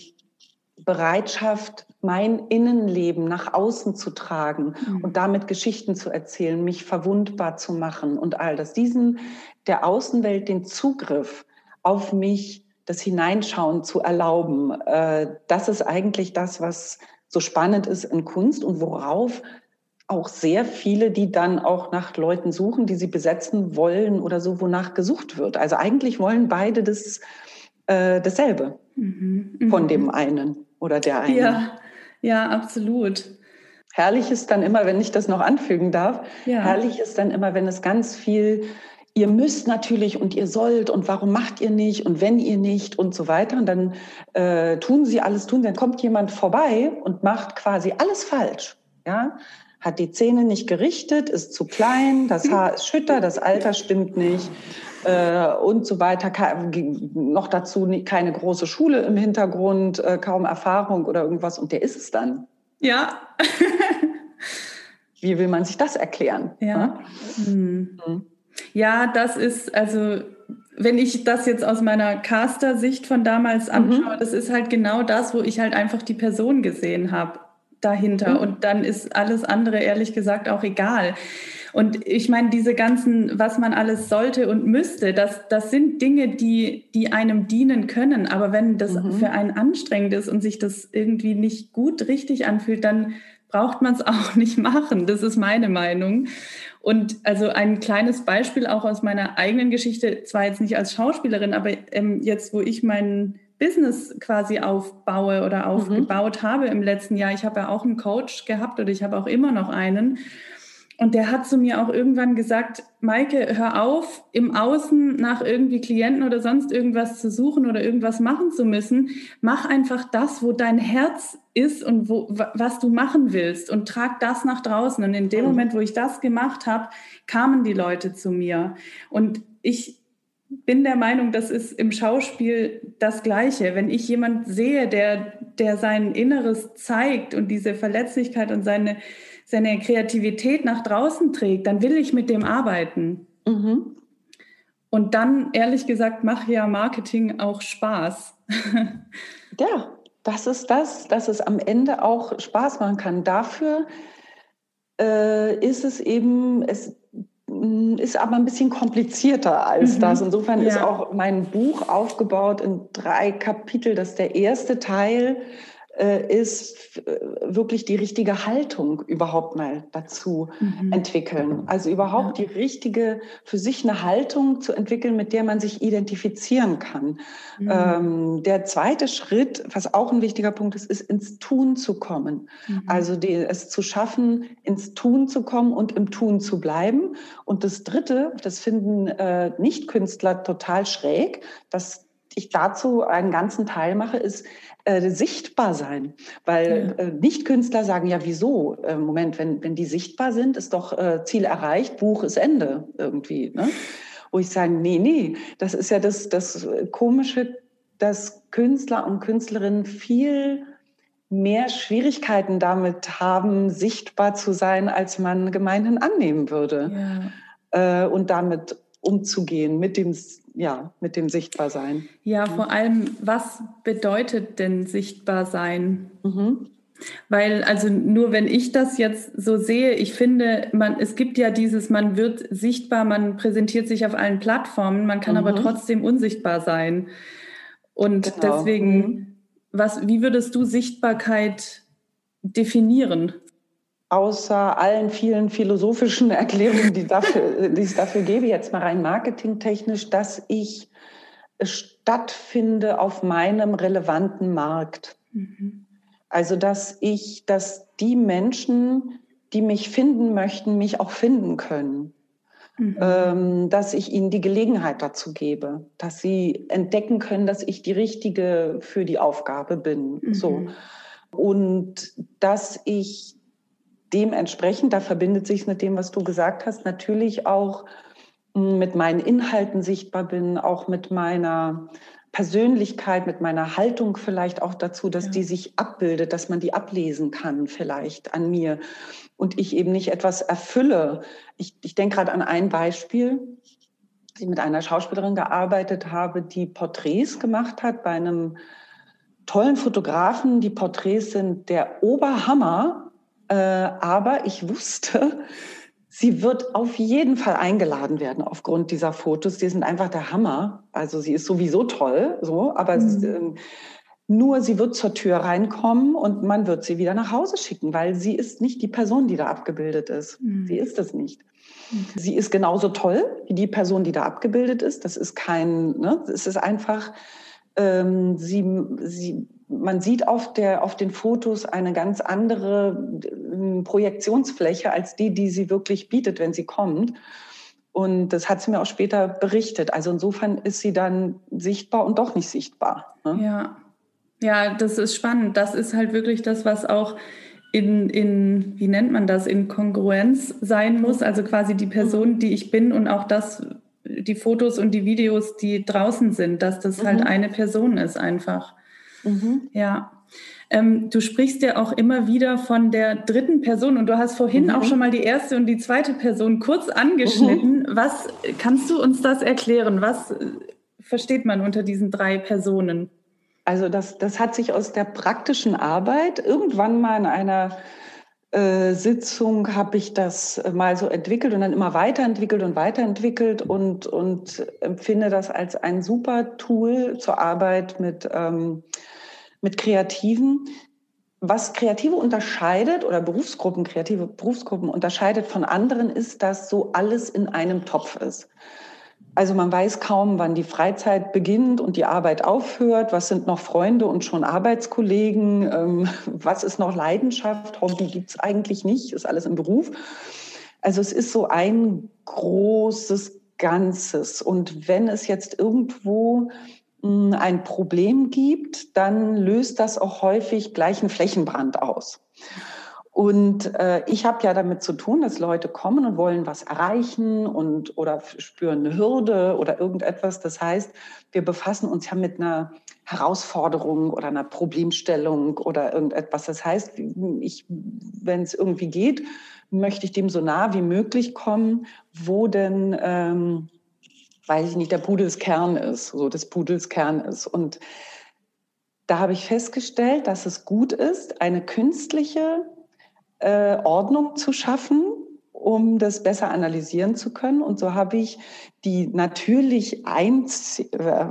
Bereitschaft, mein Innenleben nach außen zu tragen mhm. und damit Geschichten zu erzählen, mich verwundbar zu machen und all das. Diesen der Außenwelt den Zugriff auf mich, das Hineinschauen zu erlauben, äh, das ist eigentlich das, was so spannend ist in Kunst und worauf auch sehr viele, die dann auch nach Leuten suchen, die sie besetzen wollen oder so, wonach gesucht wird. Also eigentlich wollen beide das, äh, dasselbe. mhm. von dem einen oder der einen. Ja, ja, absolut. Herrlich ist dann immer, wenn ich das noch anfügen darf, ja. herrlich ist dann immer, wenn es ganz viel, ihr müsst natürlich und ihr sollt und warum macht ihr nicht und wenn ihr nicht und so weiter. Und dann äh, tun sie alles tun, dann kommt jemand vorbei und macht quasi alles falsch. Ja, hat die Zähne nicht gerichtet, ist zu klein, das Haar ist schütter, das Alter stimmt nicht äh, und so weiter. Noch dazu keine große Schule im Hintergrund, äh, kaum Erfahrung oder irgendwas und der ist es dann. Ja. <laughs> Wie will man sich das erklären? Ja. Hm. Ja, das ist also wenn ich das jetzt aus meiner Caster-Sicht von damals mhm. anschaue, mhm. das ist halt genau das, wo ich halt einfach die Person gesehen habe dahinter. Mhm. Und dann ist alles andere ehrlich gesagt auch egal. Und ich meine, diese ganzen, was man alles sollte und müsste, das, das sind Dinge, die, die einem dienen können. Aber wenn das mhm. für einen anstrengend ist und sich das irgendwie nicht gut richtig anfühlt, dann braucht man es <laughs> auch nicht machen. Das ist meine Meinung. Und also ein kleines Beispiel auch aus meiner eigenen Geschichte, zwar jetzt nicht als Schauspielerin, aber ähm, jetzt, wo ich meinen Business quasi aufbaue oder mhm. aufgebaut mhm. habe im letzten Jahr. Ich habe ja auch einen Coach gehabt oder ich habe auch immer noch einen. Und der hat zu mir auch irgendwann gesagt, Maike, hör auf, im Außen nach irgendwie Klienten oder sonst irgendwas zu suchen oder irgendwas machen zu müssen. Mach einfach das, wo dein Herz ist und wo, was du machen willst und trag das nach draußen. Und in dem. Moment, wo ich das gemacht habe, kamen die Leute zu mir. Und ich bin der Meinung, das ist im Schauspiel das Gleiche. Wenn ich jemand sehe, der, der sein Inneres zeigt und diese Verletzlichkeit und seine, seine Kreativität nach draußen trägt, dann will ich mit dem arbeiten. Mhm. Und dann, ehrlich gesagt, macht ja Marketing auch Spaß. ja, das ist das, dass es am Ende auch Spaß machen kann. Dafür äh, ist es eben, es Mm, ist aber ein bisschen komplizierter als mhm. das. Insofern ja. ist auch mein Buch aufgebaut in drei Kapitel. Das ist der erste Teil ist äh, wirklich die richtige Haltung überhaupt mal dazu mhm. entwickeln. Also überhaupt ja. die richtige, für sich eine Haltung zu entwickeln, mit der man sich identifizieren kann. Mhm. Ähm, der zweite Schritt, was auch ein wichtiger Punkt ist, ist ins Tun zu kommen. Mhm. Also die, es zu schaffen, ins Tun zu kommen und im Tun zu bleiben. Und das dritte, das finden äh, Nicht-Künstler total schräg, dass ich dazu einen ganzen Teil mache, ist, äh, sichtbar sein. Weil ja. äh, Nicht-Künstler sagen ja, wieso? Äh, Moment, wenn, wenn die sichtbar sind, ist doch äh, Ziel erreicht, Buch ist Ende irgendwie. Ne? Wo ich sage, nee, nee, das ist ja das, das Komische, dass Künstler und Künstlerinnen viel mehr Schwierigkeiten damit haben, sichtbar zu sein, als man gemeinhin annehmen würde. Ja. Äh, und damit umzugehen, mit dem ja, mit dem Sichtbarsein. Ja, vor allem, was bedeutet denn Sichtbarsein? Mhm. Weil, also nur wenn ich das jetzt so sehe, ich finde, man, es gibt ja dieses, man wird sichtbar, man präsentiert sich auf allen Plattformen, man kann mhm. aber trotzdem unsichtbar sein. Und genau. deswegen, mhm. was, wie würdest du Sichtbarkeit definieren? Außer allen vielen philosophischen <laughs> Erklärungen, die, dafür, die es dafür gäbe, jetzt mal rein marketingtechnisch, dass ich stattfinde auf meinem relevanten Markt. Mhm. Also, dass ich, dass die Menschen, die mich finden möchten, mich auch finden können. Mhm. Ähm, dass ich ihnen die Gelegenheit dazu gebe, dass sie entdecken können, dass ich die Richtige für die Aufgabe bin. Mhm. So. Und dass ich dementsprechend, da verbindet sich mit dem, was du gesagt hast, natürlich auch hm, mit meinen Inhalten sichtbar bin, auch mit meiner Persönlichkeit, mit meiner Haltung vielleicht auch dazu, dass ja. die sich abbildet, dass man die ablesen kann vielleicht an mir und ich eben nicht etwas erfülle. Ich, ich denke gerade an ein Beispiel, dass ich mit einer Schauspielerin gearbeitet habe, die Porträts gemacht hat bei einem tollen Fotografen. Die Porträts sind der Oberhammer aber ich wusste, sie wird auf jeden Fall eingeladen werden aufgrund dieser Fotos. Die sind einfach der Hammer. Also sie ist sowieso toll, so, aber mhm. es, äh, nur sie wird zur Tür reinkommen und man wird sie wieder nach Hause schicken, weil sie ist nicht die Person, die da abgebildet ist. Mhm. Sie ist es nicht. Okay. Sie ist genauso toll wie die Person, die da abgebildet ist. Das ist kein, ne, es ist einfach Ähm, sie, sie, man sieht auf, der, auf den Fotos eine ganz andere äh, Projektionsfläche als die, die sie wirklich bietet, wenn sie kommt. Und das hat sie mir auch später berichtet. Also insofern ist sie dann sichtbar und doch nicht sichtbar. Ne? Ja. Ja, das ist spannend. Das ist halt wirklich das, was auch in, in, wie nennt man das, in Kongruenz sein muss. Also quasi die Person, die ich bin und auch das, die Fotos und die Videos, die draußen sind, dass das halt mhm. halt eine Person ist einfach. Mhm. Ja. Ähm, du sprichst ja auch immer wieder von der dritten Person und du hast vorhin mhm. auch schon mal die erste und die zweite Person kurz angeschnitten. Mhm. Was kannst du uns das erklären? Was äh, versteht man unter diesen drei Personen? Also das, das hat sich aus der praktischen Arbeit irgendwann mal in einer äh, Sitzung habe ich das mal so entwickelt und dann immer weiterentwickelt und weiterentwickelt und, und empfinde das als ein super Tool zur Arbeit mit ähm, mit Kreativen. Was Kreative unterscheidet oder Berufsgruppen, kreative Berufsgruppen unterscheidet von anderen, ist, dass so alles in einem Topf ist. Also man weiß kaum, wann die Freizeit beginnt und die Arbeit aufhört. Was sind noch Freunde und schon Arbeitskollegen? Ähm, was ist noch Leidenschaft? Hobby gibt's eigentlich nicht, ist alles im Beruf. Also es ist so ein großes Ganzes. Und wenn es jetzt irgendwo ein Problem gibt, dann löst das auch häufig gleich einen Flächenbrand aus. Und äh, ich habe ja damit zu tun, dass Leute kommen und wollen was erreichen und oder spüren eine Hürde oder irgendetwas. Das heißt, wir befassen uns ja mit einer Herausforderung oder einer Problemstellung oder irgendetwas. Das heißt, wenn es irgendwie geht, möchte ich dem so nah wie möglich kommen, wo denn ähm, weiß ich nicht, der Pudelskern ist, so des Pudelskern ist. Und da habe ich festgestellt, dass es gut ist, eine künstliche äh, Ordnung zu schaffen, um das besser analysieren zu können. Und so habe ich die natürlich einz, äh,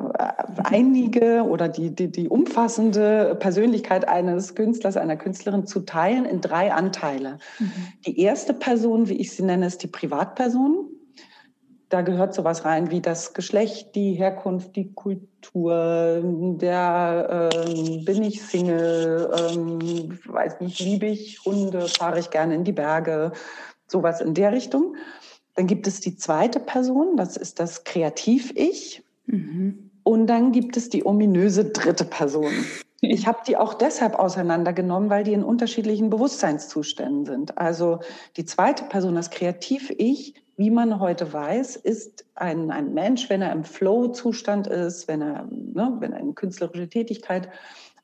einige oder die, die, die umfassende Persönlichkeit eines Künstlers, einer Künstlerin zu teilen in drei Anteile. Mhm. Die erste Person, wie ich sie nenne, ist die Privatperson da gehört sowas rein wie das Geschlecht, die Herkunft, die Kultur, der ähm, bin ich Single, ähm, weiß nicht, liebe ich Hunde, fahre ich gerne in die Berge, sowas in der Richtung. Dann gibt es die zweite Person, das ist das Kreativ-Ich. Mhm. Und dann gibt es die ominöse dritte Person. <laughs> Ich habe die auch deshalb auseinandergenommen, weil die in unterschiedlichen Bewusstseinszuständen sind. Also die zweite Person, das Kreativ-Ich, wie man heute weiß, ist ein, ein Mensch, wenn er im Flow-Zustand ist, wenn er, ne, wenn er eine künstlerische Tätigkeit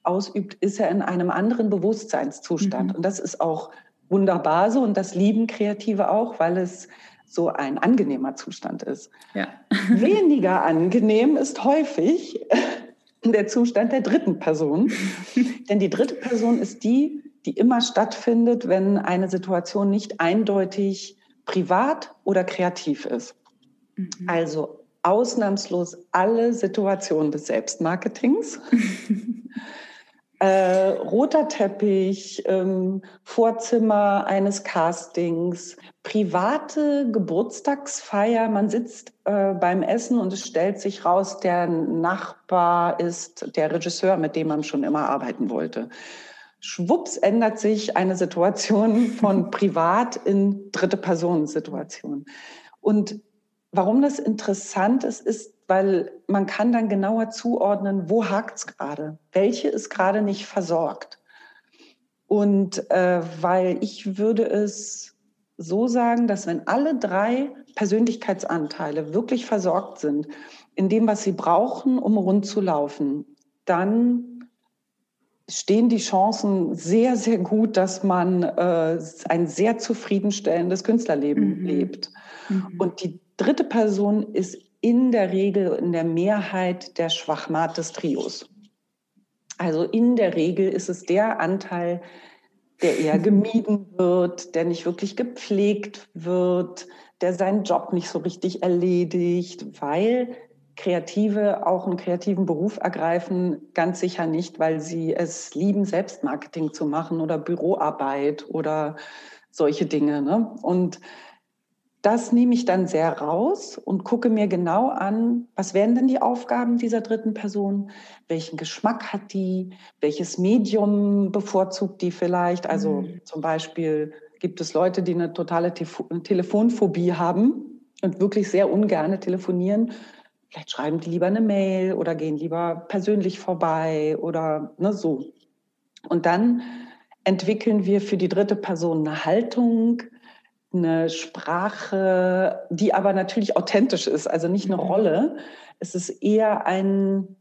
ausübt, ist er in einem anderen Bewusstseinszustand. Mhm. Und das ist auch wunderbar so und das lieben Kreative auch, weil es so ein angenehmer Zustand ist. Ja. <laughs> Weniger angenehm ist häufig <laughs> der Zustand der dritten Person. <laughs> Denn die dritte Person ist die, die immer stattfindet, wenn eine Situation nicht eindeutig privat oder kreativ ist. Mhm. Also ausnahmslos alle Situationen des Selbstmarketings. <laughs> äh, roter Teppich, ähm, Vorzimmer eines Castings, private Geburtstagsfeier. Man sitzt äh, beim Essen und es stellt sich raus, der Nachbar ist der Regisseur, mit dem man schon immer arbeiten wollte schwupps ändert sich eine Situation von <laughs> privat in dritte Personen Situation. Und warum das interessant ist, ist, weil man kann dann genauer zuordnen, wo hakt es gerade, welche ist gerade nicht versorgt. Und äh, weil ich würde es so sagen, dass wenn alle drei Persönlichkeitsanteile wirklich versorgt sind in dem, was sie brauchen, um rund zu laufen, dann stehen die Chancen sehr, sehr gut, dass man äh, ein sehr zufriedenstellendes Künstlerleben mhm. lebt. Mhm. Und die dritte Person ist in der Regel in der Mehrheit der Schwachmat des Trios. Also in der Regel ist es der Anteil, der eher <laughs> gemieden wird, der nicht wirklich gepflegt wird, der seinen Job nicht so richtig erledigt, weil Kreative auch einen kreativen Beruf ergreifen, ganz sicher nicht, weil sie es lieben, Selbstmarketing zu machen oder Büroarbeit oder solche Dinge. Ne? Und das nehme ich dann sehr raus und gucke mir genau an, was wären denn die Aufgaben dieser dritten Person? Welchen Geschmack hat die? Welches Medium bevorzugt die vielleicht? Also mhm. zum Beispiel gibt es Leute, die eine totale Telefonphobie haben und wirklich sehr ungerne telefonieren. Vielleicht schreiben die lieber eine Mail oder gehen lieber persönlich vorbei oder ne, so. Und dann entwickeln wir für die dritte Person eine Haltung, eine Sprache, die aber natürlich authentisch ist, also nicht eine mhm. Rolle. Es ist eher ein,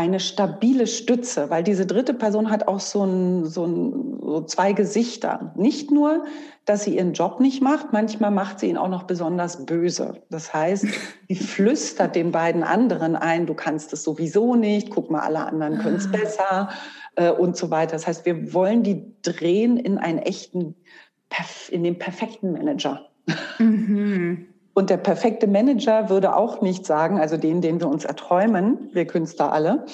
eine stabile Stütze, weil diese dritte Person hat auch so, ein, so, ein, so zwei Gesichter. Nicht nur, dass sie ihren Job nicht macht, manchmal macht sie ihn auch noch besonders böse. Das heißt, sie flüstert den beiden anderen ein, du kannst es sowieso nicht, guck mal, alle anderen können es ah. besser äh, und so weiter. Das heißt, wir wollen die drehen in einen echten in den perfekten Manager. Mhm. Und der perfekte Manager würde auch nicht sagen, also den, den wir uns erträumen, wir Künstler alle,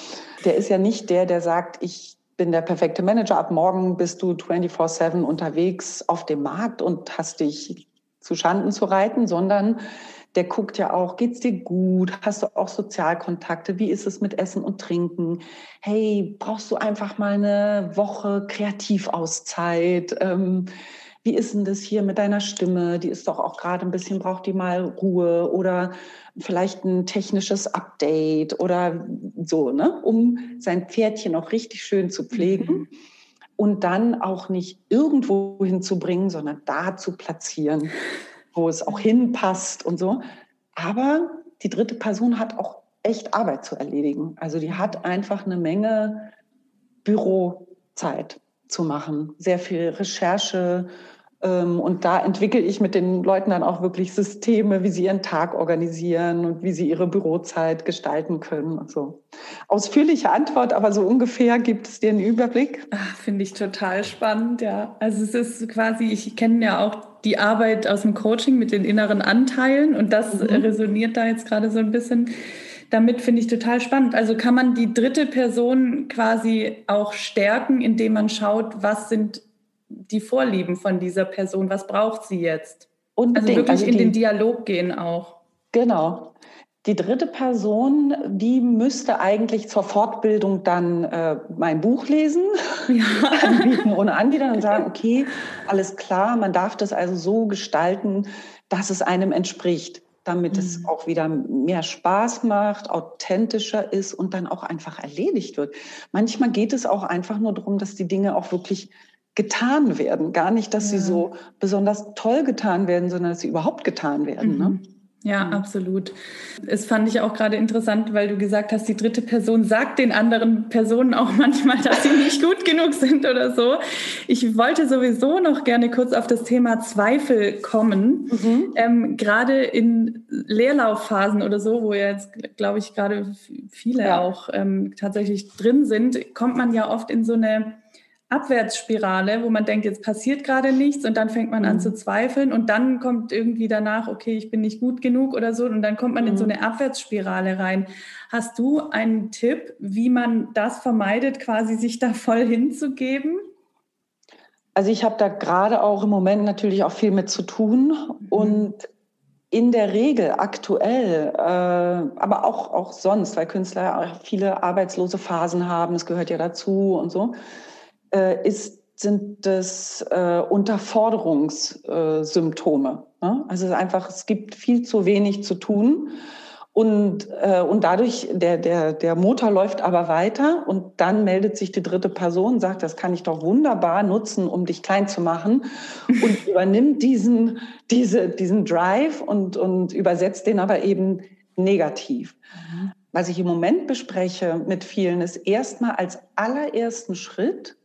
der ist ja nicht der, der sagt, ich bin der perfekte Manager, ab morgen bist du 24-7 unterwegs auf dem Markt und hast dich zu Schanden zu reiten, sondern der guckt ja auch, geht's dir gut? Hast du auch Sozialkontakte? Wie ist es mit Essen und Trinken? Hey, brauchst du einfach mal eine Woche Kreativauszeit? Ähm, wie ist denn das hier mit deiner Stimme? Die ist doch auch gerade ein bisschen, braucht die mal Ruhe oder vielleicht ein technisches Update oder so, ne? um sein Pferdchen auch richtig schön zu pflegen. Mhm. Und dann auch nicht irgendwo hinzubringen, sondern da zu platzieren, wo es auch hinpasst und so. Aber die dritte Person hat auch echt Arbeit zu erledigen. Also die hat einfach eine Menge Bürozeit zu machen, sehr viel Recherche, und da entwickle ich mit den Leuten dann auch wirklich Systeme, wie sie ihren Tag organisieren und wie sie ihre Bürozeit gestalten können und so. Ausführliche Antwort, aber so ungefähr gibt es dir einen Überblick? Finde ich total spannend, ja. Also es ist quasi, ich kenne ja auch die Arbeit aus dem Coaching mit den inneren Anteilen und das mhm. resoniert da jetzt gerade so ein bisschen. Damit finde ich total spannend. Also kann man die dritte Person quasi auch stärken, indem man schaut, was sind die Vorlieben von dieser Person, was braucht sie jetzt? Und also wirklich also die, in den Dialog gehen auch. Genau. Die dritte Person, die müsste eigentlich zur Fortbildung dann äh, mein Buch lesen, ja. <laughs> anbieten ohne Anbieter und sagen, okay, alles klar, man darf das also so gestalten, dass es einem entspricht, damit mhm. es auch wieder mehr Spaß macht, authentischer ist und dann auch einfach erledigt wird. Manchmal geht es auch einfach nur darum, dass die Dinge auch wirklich getan werden. Gar nicht, dass ja. sie so besonders toll getan werden, sondern dass sie überhaupt getan werden. Ne? Mhm. Ne? Ja, mhm. absolut. Es fand ich auch gerade interessant, weil du gesagt hast, die dritte Person sagt den anderen Personen auch <laughs> manchmal, dass sie nicht gut genug sind oder so. Ich wollte sowieso noch gerne kurz auf das Thema Zweifel kommen. Mhm. Ähm, gerade in Leerlaufphasen oder so, wo jetzt, glaube ich, gerade viele ja. auch ähm, tatsächlich drin sind, kommt man ja oft in so eine Abwärtsspirale, wo man denkt, jetzt passiert gerade nichts und dann fängt man an mhm. zu zweifeln und dann kommt irgendwie danach, okay, ich bin nicht gut genug oder so und dann kommt man mhm. in so mhm. eine Abwärtsspirale rein. Hast du einen Tipp, wie man das vermeidet, quasi sich da voll hinzugeben? Also ich habe da gerade auch im Moment natürlich auch viel mit zu tun mhm. und in der Regel aktuell, äh, aber auch, auch sonst, weil Künstler viele arbeitslose Phasen haben, es gehört ja dazu und so, äh, ist, sind das äh, Unterforderungssymptome. Ne? Also einfach, es gibt viel zu wenig zu tun. Und, äh, und dadurch, der, der, der Motor läuft aber weiter und dann meldet sich die dritte Person, sagt, das kann ich doch wunderbar nutzen, um dich klein zu machen <laughs> und übernimmt diesen, diese, diesen Drive und, und übersetzt den aber eben negativ. Mhm. Was ich im Moment bespreche mit vielen, ist erstmal als allerersten Schritt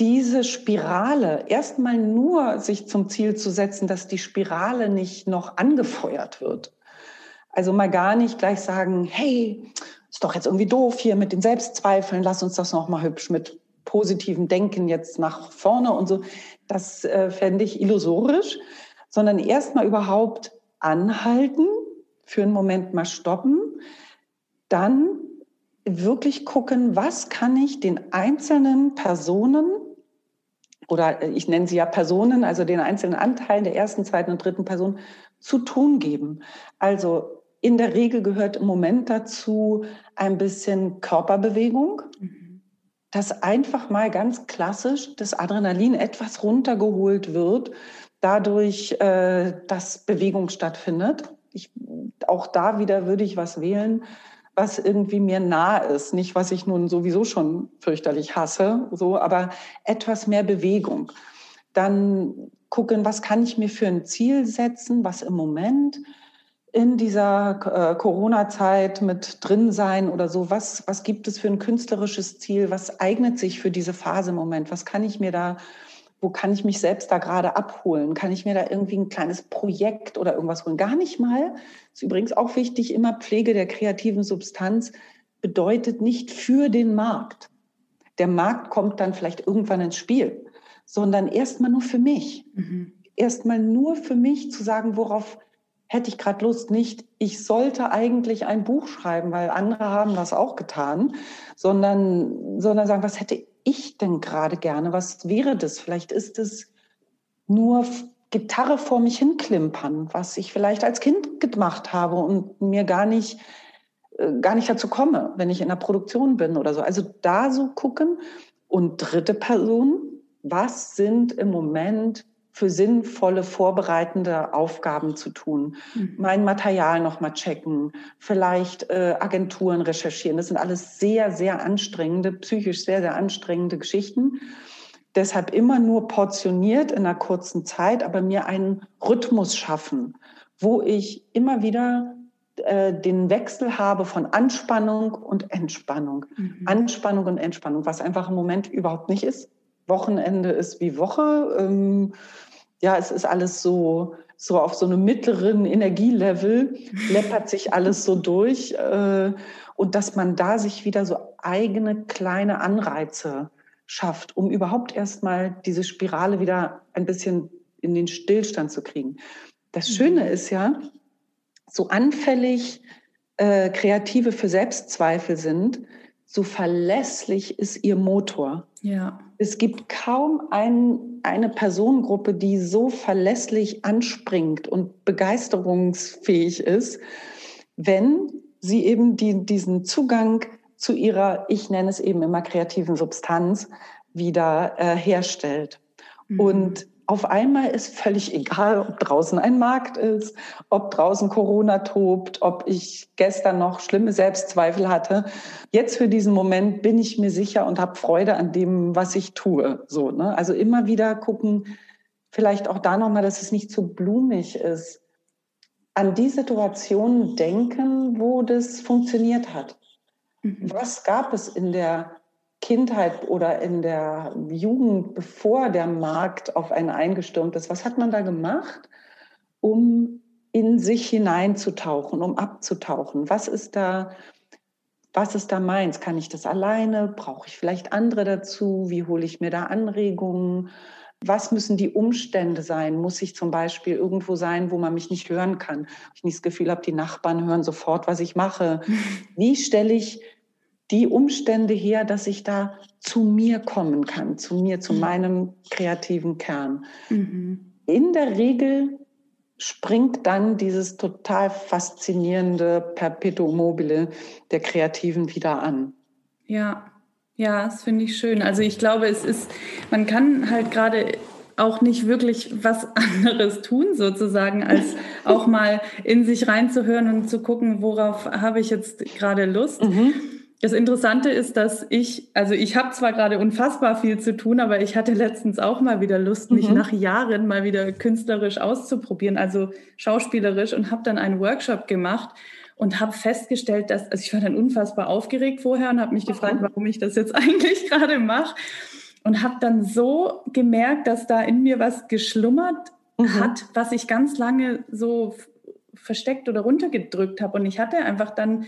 diese Spirale erstmal nur sich zum Ziel zu setzen, dass die Spirale nicht noch angefeuert wird. Also mal gar nicht gleich sagen, hey, ist doch jetzt irgendwie doof hier mit den Selbstzweifeln, lass uns das noch mal hübsch mit positivem Denken jetzt nach vorne und so. Das äh, fände ich illusorisch, sondern erstmal überhaupt anhalten, für einen Moment mal stoppen, dann wirklich gucken, was kann ich den einzelnen Personen oder ich nenne sie ja Personen, also den einzelnen Anteilen der ersten, zweiten und dritten Person zu tun geben. Also in der Regel gehört im Moment dazu ein bisschen Körperbewegung, mhm. dass einfach mal ganz klassisch das Adrenalin etwas runtergeholt wird, dadurch, äh, dass Bewegung stattfindet. Ich, auch da wieder würde ich was wählen, was irgendwie mir nah ist, nicht was ich nun sowieso schon fürchterlich hasse, so, aber etwas mehr Bewegung. Dann gucken, was kann ich mir für ein Ziel setzen, was im Moment in dieser äh, Corona-Zeit mit drin sein oder so? Was, was gibt es für ein künstlerisches Ziel? Was eignet sich für diese Phase im Moment? Was kann ich mir da, wo kann ich mich selbst da gerade abholen? Kann ich mir da irgendwie ein kleines Projekt oder irgendwas holen? Gar nicht mal. Ist übrigens auch wichtig, immer Pflege der kreativen Substanz bedeutet nicht für den Markt. Der Markt kommt dann vielleicht irgendwann ins Spiel, sondern erstmal nur für mich. Mhm. Erstmal nur für mich zu sagen, worauf hätte ich gerade Lust, nicht, ich sollte eigentlich ein Buch schreiben, weil andere haben das auch getan, sondern, sondern sagen, was hätte ich denn gerade gerne? Was wäre das? Vielleicht ist es nur Gitarre vor mich hinklimpern, was ich vielleicht als Kind gemacht habe und mir gar nicht, äh, gar nicht dazu komme, wenn ich in der Produktion bin oder so. Also da so gucken. Und dritte Person, was sind im Moment für sinnvolle vorbereitende Aufgaben zu tun. Mhm. Mein Material nochmal checken, vielleicht äh, Agenturen recherchieren. Das sind alles sehr, sehr anstrengende, psychisch sehr, sehr anstrengende Geschichten. Deshalb immer nur portioniert in einer kurzen Zeit, aber mir einen Rhythmus schaffen, wo ich immer wieder äh, den Wechsel habe von Anspannung und Entspannung. Mhm. Anspannung und Entspannung, was einfach im Moment überhaupt nicht ist. Wochenende ist wie Woche. Ähm, ja, es ist alles so, so auf so einem mittleren Energielevel, läppert sich alles so durch. Äh, und dass man da sich wieder so eigene kleine Anreize schafft, um überhaupt erstmal diese Spirale wieder ein bisschen in den Stillstand zu kriegen. Das mhm. Schöne ist ja, so anfällig äh, Kreative für Selbstzweifel sind, so verlässlich ist ihr Motor. Ja. Es gibt kaum ein, eine Personengruppe, die so verlässlich anspringt und begeisterungsfähig ist, wenn sie eben die, diesen Zugang zu ihrer, ich nenne es eben immer kreativen Substanz, wieder äh, herstellt. Mhm. Und auf einmal ist völlig egal, ob draußen ein Markt ist, ob draußen Corona tobt, ob ich gestern noch schlimme Selbstzweifel hatte. Jetzt für diesen Moment bin ich mir sicher und habe Freude an dem, was ich tue. So, ne? Also immer wieder gucken, vielleicht auch da nochmal, dass es nicht zu blumig ist. An die Situation denken, wo das funktioniert hat. Mhm. Was gab es in der Kindheit oder in der Jugend, bevor der Markt auf einen eingestürmt ist, was hat man da gemacht, um in sich hineinzutauchen, um abzutauchen? Was ist da, was ist da meins? Kann ich das alleine? Brauche ich vielleicht andere dazu? Wie hole ich mir da Anregungen? Was müssen die Umstände sein? Muss ich zum Beispiel irgendwo sein, wo man mich nicht hören kann? Ich nicht das Gefühl habe, die Nachbarn hören sofort, was ich mache. <laughs> Wie stelle ich die Umstände her, dass ich da zu mir kommen kann, zu mir, zu mhm. meinem kreativen Kern. Mhm. In der Regel springt dann dieses total faszinierende Perpetuum mobile der Kreativen wieder an. Ja, ja, das finde ich schön. Also ich glaube, es ist, man kann halt gerade auch nicht wirklich was <laughs> anderes tun, sozusagen, als <laughs> auch mal in sich reinzuhören und zu gucken, worauf habe ich jetzt gerade Lust. Mhm. Das Interessante ist, dass ich, also ich habe zwar gerade unfassbar viel zu tun, aber ich hatte letztens auch mal wieder Lust, mich mhm. nach Jahren mal wieder künstlerisch auszuprobieren, also schauspielerisch und habe dann einen Workshop gemacht und habe festgestellt, dass, also ich war dann unfassbar aufgeregt vorher und habe mich gefragt, warum ich das jetzt <laughs> eigentlich gerade mache und habe dann so gemerkt, dass da in mir was geschlummert mhm. hat, was ich ganz lange so versteckt oder runtergedrückt habe und ich hatte einfach dann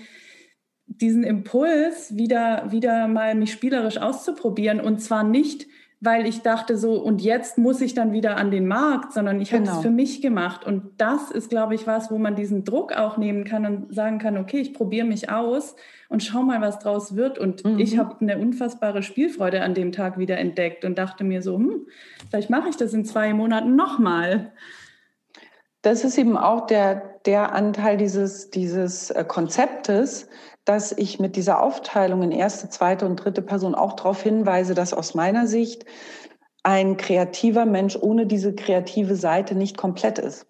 diesen Impuls, wieder, wieder mal mich spielerisch auszuprobieren und zwar nicht weil ich dachte so, und jetzt muss ich dann wieder an den Markt, sondern ich genau. habe es für mich gemacht. Und das ist, glaube ich, was, wo man diesen Druck auch nehmen kann und sagen kann, okay, ich probiere mich aus und schau mal, was draus wird. Und mhm. ich habe eine unfassbare Spielfreude an dem Tag wieder entdeckt und dachte mir so, hm, vielleicht mache ich das in zwei Monaten nochmal. Das ist eben auch der, der Anteil dieses, dieses äh, Konzeptes, dass ich mit dieser Aufteilung in erste, zweite und dritte Person auch darauf hinweise, dass aus meiner Sicht ein kreativer Mensch ohne diese kreative Seite nicht komplett ist.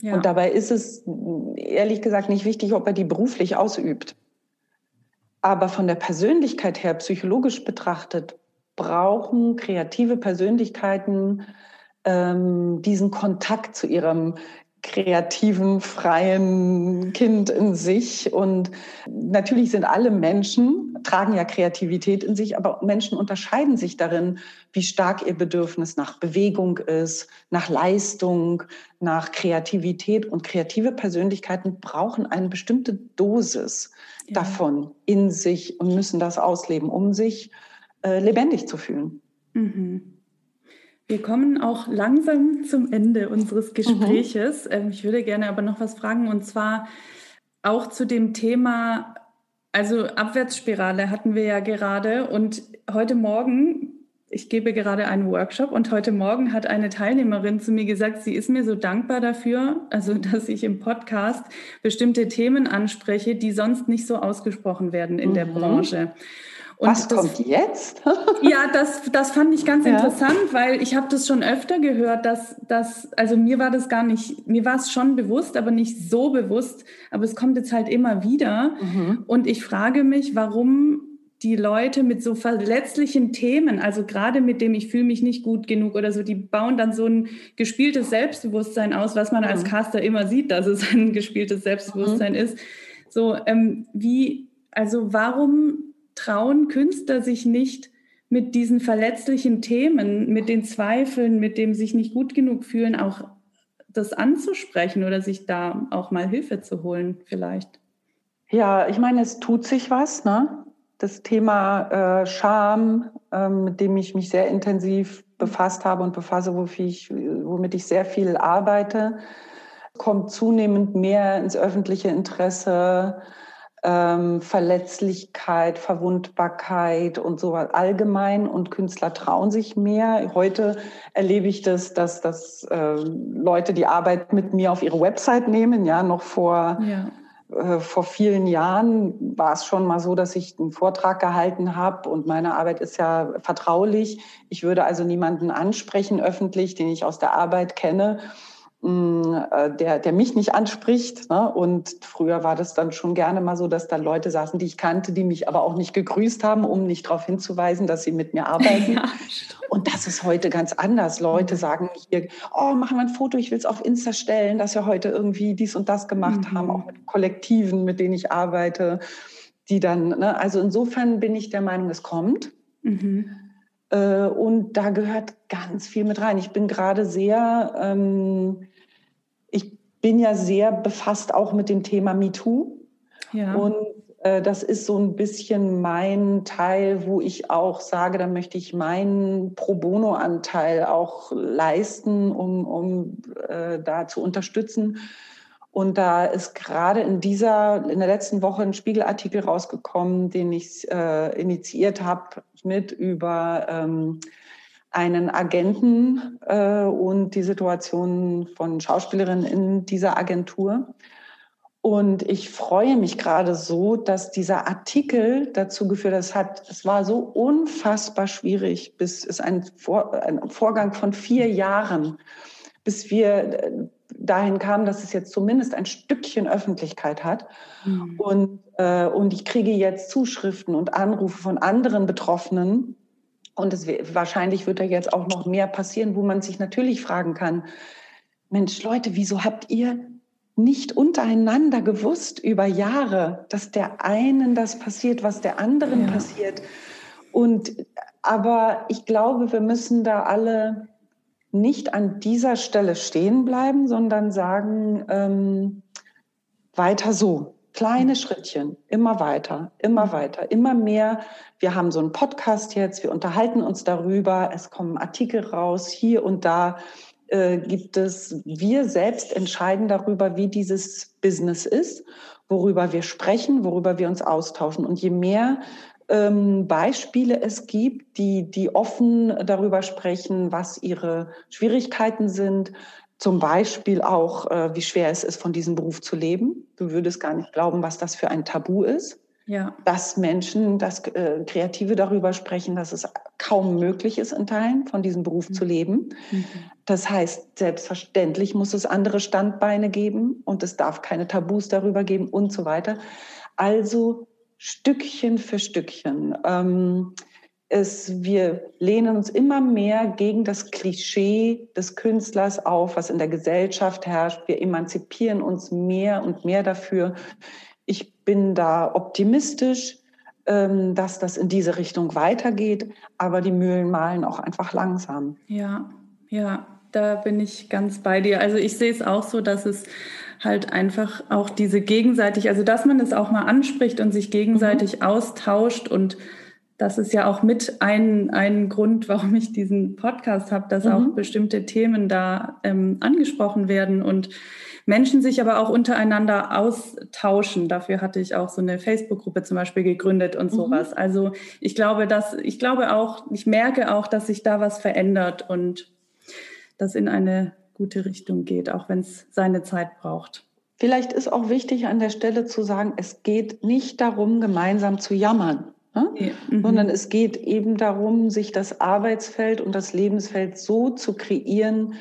Ja. Und dabei ist es ehrlich gesagt nicht wichtig, ob er die beruflich ausübt. Aber von der Persönlichkeit her, psychologisch betrachtet, brauchen kreative Persönlichkeiten ähm, diesen Kontakt zu ihrem kreativen, freien Kind in sich. Und natürlich sind alle Menschen, tragen ja Kreativität in sich, aber Menschen unterscheiden sich darin, wie stark ihr Bedürfnis nach Bewegung ist, nach Leistung, nach Kreativität. Und kreative Persönlichkeiten brauchen eine bestimmte Dosis ja. davon in sich und müssen das ausleben, um sich äh, lebendig zu fühlen. Mhm. Wir kommen auch langsam zum Ende unseres Gespräches. Mhm. Ich würde gerne aber noch was fragen und zwar auch zu dem Thema, also Abwärtsspirale hatten wir ja gerade und heute Morgen, ich gebe gerade einen Workshop und heute Morgen hat eine Teilnehmerin zu mir gesagt, sie ist mir so dankbar dafür, also <laughs> dass ich im Podcast bestimmte Themen anspreche, die sonst nicht so ausgesprochen werden in mhm. der Branche. Und Was das, kommt jetzt? <laughs> ja, das, das fand ich ganz ja. interessant, weil ich habe das schon öfter gehört, dass das, also mir war das gar nicht, mir war es schon bewusst, aber nicht so bewusst, aber es kommt jetzt halt immer wieder. Mhm. Und ich frage mich, warum die Leute mit so verletzlichen Themen, also gerade mit dem ich fühle mich nicht gut genug oder so, die bauen dann so ein gespieltes Selbstbewusstsein aus, was man als mhm. Caster immer sieht, dass es ein gespieltes Selbstbewusstsein mhm. ist. So, ähm, wie, also warum trauen Künstler sich nicht mit diesen verletzlichen Themen, mit den Zweifeln, mit dem sich nicht gut genug fühlen, auch das anzusprechen oder sich da auch mal Hilfe zu holen vielleicht? Ja, ich meine, es tut sich was. Ne? Das Thema äh, Scham, äh, mit dem ich mich sehr intensiv befasst habe und befasse, ich, womit ich sehr viel arbeite, kommt zunehmend mehr ins öffentliche Interesse ähm, Verletzlichkeit, Verwundbarkeit und so allgemein und Künstler trauen sich mehr. Heute erlebe ich das, dass, dass äh, Leute die Arbeit mit mir auf ihre Website nehmen. Ja, noch vor, ja. Äh, vor vielen Jahren war es schon mal so, dass ich einen Vortrag gehalten habe und meine Arbeit ist ja vertraulich. Ich würde also niemanden ansprechen öffentlich, den ich aus der Arbeit kenne der, der mich nicht anspricht. Ne? Und früher war das dann schon gerne mal so, dass da Leute saßen, die ich kannte, die mich aber auch nicht gegrüßt haben, um nicht darauf hinzuweisen, dass sie mit mir arbeiten. <laughs> Ja, und das ist heute ganz anders. Leute mhm. sagen hier, oh, machen wir ein Foto, ich will es auf Insta stellen, dass wir heute irgendwie dies und das gemacht mhm. haben, auch mit Kollektiven, mit denen ich arbeite, die dann, ne? also insofern bin ich der Meinung, es kommt. Mhm. Äh, und da gehört ganz viel mit rein. Ich bin gerade sehr ähm, bin ja sehr befasst auch mit dem Thema MeToo. Ja. Und äh, das ist so ein bisschen mein Teil, wo ich auch sage, da möchte ich meinen Pro Bono-Anteil auch leisten, um, um äh, da zu unterstützen. Und da ist gerade in dieser, in der letzten Woche ein Spiegelartikel rausgekommen, den ich äh, initiiert habe mit über ähm, einen Agenten äh, und die Situation von Schauspielerinnen in dieser Agentur. Und ich freue mich gerade so, dass dieser Artikel dazu geführt hat, es, hat, es war so unfassbar schwierig, bis es ein, Vor, ein Vorgang von vier Jahren, bis wir äh, dahin kamen, dass es jetzt zumindest ein Stückchen Öffentlichkeit hat. Mhm. Und, äh, und ich kriege jetzt Zuschriften und Anrufe von anderen Betroffenen, und es, wahrscheinlich wird da jetzt auch noch mehr passieren, wo man sich natürlich fragen kann, Mensch, Leute, wieso habt ihr nicht untereinander gewusst über Jahre, dass der einen das passiert, was der anderen ja. passiert? Und aber ich glaube, wir müssen da alle nicht an dieser Stelle stehen bleiben, sondern sagen, ähm, weiter so. Kleine Schrittchen, immer weiter, immer weiter, immer mehr. Wir haben so einen Podcast jetzt, wir unterhalten uns darüber, es kommen Artikel raus, hier und da äh, gibt es, wir selbst entscheiden darüber, wie dieses Business ist, worüber wir sprechen, worüber wir uns austauschen. Und je mehr ähm, Beispiele es gibt, die, die offen darüber sprechen, was ihre Schwierigkeiten sind, zum Beispiel auch, äh, wie schwer es ist, von diesem Beruf zu leben. Du würdest gar nicht glauben, was das für ein Tabu ist. Ja. Dass Menschen, dass äh, Kreative darüber sprechen, dass es kaum möglich ist, in Teilen von diesem Beruf mhm. zu leben. Mhm. Das heißt, selbstverständlich muss es andere Standbeine geben und es darf keine Tabus darüber geben und so weiter. Also Stückchen für Stückchen. Ähm, es, wir lehnen uns immer mehr gegen das Klischee des Künstlers auf, was in der Gesellschaft herrscht. Wir emanzipieren uns mehr und mehr dafür. Ich bin da optimistisch, ähm, dass das in diese Richtung weitergeht, aber die Mühlen malen auch einfach langsam. Ja, ja, da bin ich ganz bei dir. Also ich sehe es auch so, dass es halt einfach auch diese gegenseitig, also dass man es auch mal anspricht und sich gegenseitig mhm. austauscht und das ist ja auch mit ein, ein Grund, warum ich diesen Podcast habe, dass mhm. auch bestimmte Themen da ähm, angesprochen werden und Menschen sich aber auch untereinander austauschen. Dafür hatte ich auch so eine Facebook-Gruppe zum Beispiel gegründet und mhm. sowas. Also ich glaube, dass ich glaube auch, ich merke auch, dass sich da was verändert und das in eine gute Richtung geht, auch wenn es seine Zeit braucht. Vielleicht ist auch wichtig an der Stelle zu sagen, es geht nicht darum, gemeinsam zu jammern. Ne? Ja. Mhm. Sondern es geht eben darum, sich das Arbeitsfeld und das Lebensfeld so zu kreieren,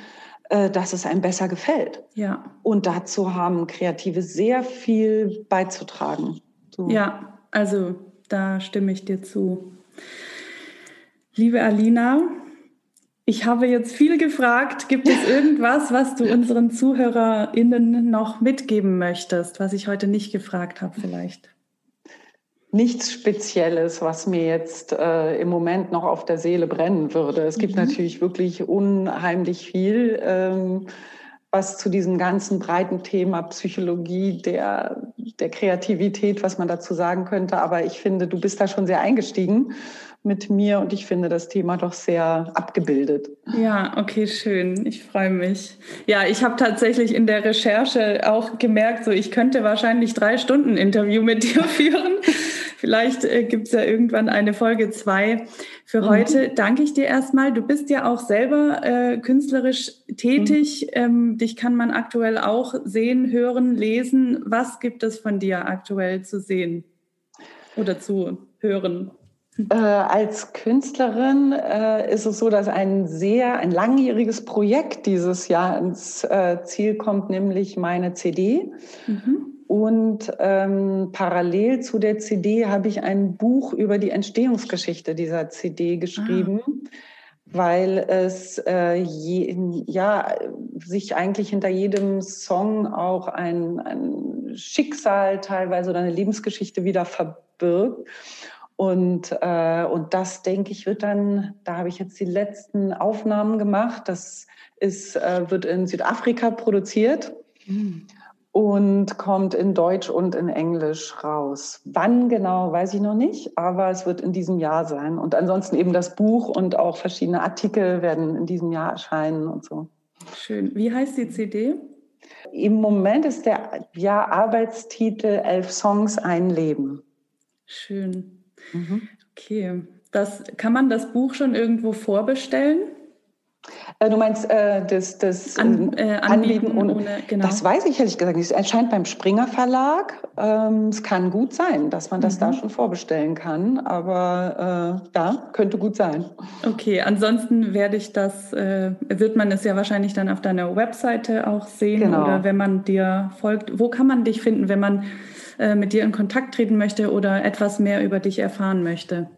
äh, dass es einem besser gefällt. Ja. Und dazu haben Kreative sehr viel beizutragen. So. Ja, also da stimme ich dir zu. Liebe Alina, ich habe jetzt viel gefragt. Gibt es <laughs> irgendwas, was du unseren ZuhörerInnen noch mitgeben möchtest, was ich heute nicht gefragt habe vielleicht? Nichts Spezielles, was mir jetzt äh, im Moment noch auf der Seele brennen würde. Es gibt mhm. natürlich wirklich unheimlich viel, ähm, was zu diesem ganzen breiten Thema Psychologie der, der Kreativität, was man dazu sagen könnte. Aber ich finde, du bist da schon sehr eingestiegen mit mir und ich finde das Thema doch sehr abgebildet. Ja, okay, schön. Ich freue mich. Ja, ich habe tatsächlich in der Recherche auch gemerkt, so ich könnte wahrscheinlich drei Stunden Interview mit dir <laughs> führen. Vielleicht äh, gibt es ja irgendwann eine Folge zwei. Für mhm. heute danke ich dir erstmal. Du bist ja auch selber äh, künstlerisch tätig. Mhm. Ähm, dich kann man aktuell auch sehen, hören, lesen. Was gibt es von dir aktuell zu sehen oder zu hören? Äh, als Künstlerin äh, ist es so, dass ein sehr, ein langjähriges Projekt dieses Jahr ins äh, Ziel kommt, nämlich meine CD. Mhm. Und ähm, parallel zu der CD habe ich ein Buch über die Entstehungsgeschichte dieser CD geschrieben, ah. weil es äh, je, ja, sich eigentlich hinter jedem Song auch ein, ein Schicksal teilweise oder eine Lebensgeschichte wieder verbirgt. Und, äh, und das, denke ich, wird dann, da habe ich jetzt die letzten Aufnahmen gemacht. Das ist, äh, wird in Südafrika produziert. Mhm und kommt in Deutsch und in Englisch raus. Wann genau, weiß ich noch nicht, aber es wird in diesem Jahr sein. Und ansonsten eben das Buch und auch verschiedene Artikel werden in diesem Jahr erscheinen und so. Schön. Wie heißt die CD? Im Moment ist der ja, Arbeitstitel Elf Songs, ein Leben. Schön. Mhm. Okay. Das, kann man das Buch schon irgendwo vorbestellen? Äh, du meinst äh, das, das An, äh, Anbieten, Anbieten ohne, ohne, genau. Das weiß ich ehrlich gesagt nicht. Es erscheint beim Springer Verlag. Ähm, es kann gut sein, dass man das mhm. da schon vorbestellen kann, aber äh, ja, könnte gut sein. Okay, ansonsten werde ich das, äh, wird man es ja wahrscheinlich dann auf deiner Webseite auch sehen genau. oder wenn man dir folgt. Wo kann man dich finden, wenn man äh, mit dir in Kontakt treten möchte oder etwas mehr über dich erfahren möchte?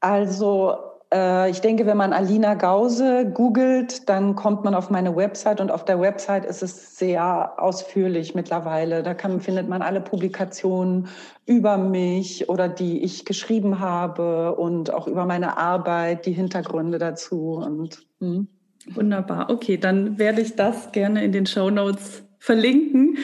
Also äh, ich denke, wenn man Alina Gause googelt, dann kommt man auf meine Website und auf der Website ist es sehr ausführlich mittlerweile. Da kann, findet man alle Publikationen über mich oder die ich geschrieben habe und auch über meine Arbeit, die Hintergründe dazu und hm. Wunderbar. Okay, dann werde ich das gerne in den Show Notes verlinken.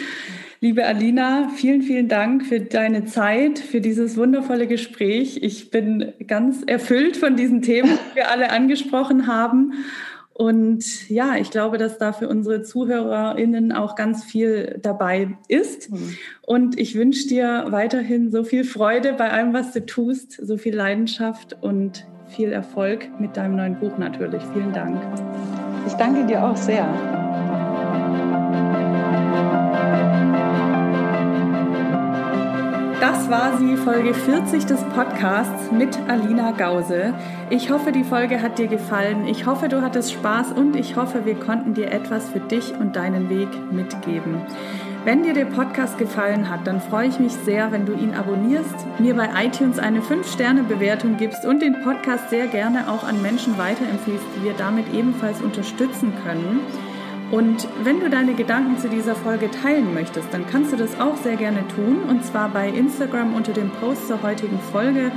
Liebe Alina, vielen, vielen Dank für deine Zeit, für dieses wundervolle Gespräch. Ich bin ganz erfüllt von diesen Themen, die wir alle angesprochen haben. Und ja, ich glaube, dass da für unsere ZuhörerInnen auch ganz viel dabei ist. Mhm. Und ich wünsche dir weiterhin so viel Freude bei allem, was du tust, so viel Leidenschaft und viel Erfolg mit deinem neuen Buch natürlich. Vielen Dank. Ich danke dir auch sehr. Das war sie, Folge 40 des Podcasts mit Alina Gause. Ich hoffe, die Folge hat dir gefallen. Ich hoffe, du hattest Spaß und ich hoffe, wir konnten dir etwas für dich und deinen Weg mitgeben. Wenn dir der Podcast gefallen hat, dann freue ich mich sehr, wenn du ihn abonnierst, mir bei iTunes eine 5-Sterne-Bewertung gibst und den Podcast sehr gerne auch an Menschen weiterempfiehlst, die wir damit ebenfalls unterstützen können. Und wenn du deine Gedanken zu dieser Folge teilen möchtest, dann kannst du das auch sehr gerne tun. Und zwar bei Instagram unter dem Post zur heutigen Folge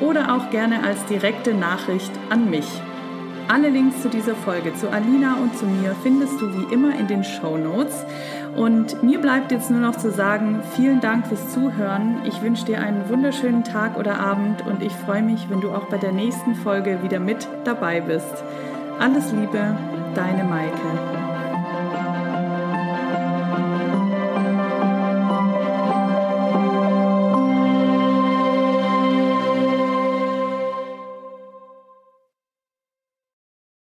oder auch gerne als direkte Nachricht an mich. Alle Links zu dieser Folge, zu Alina und zu mir, findest du wie immer in den Show Notes. Und mir bleibt jetzt nur noch zu sagen, vielen Dank fürs Zuhören. Ich wünsche dir einen wunderschönen Tag oder Abend und ich freue mich, wenn du auch bei der nächsten Folge wieder mit dabei bist. Alles Liebe, deine Maike.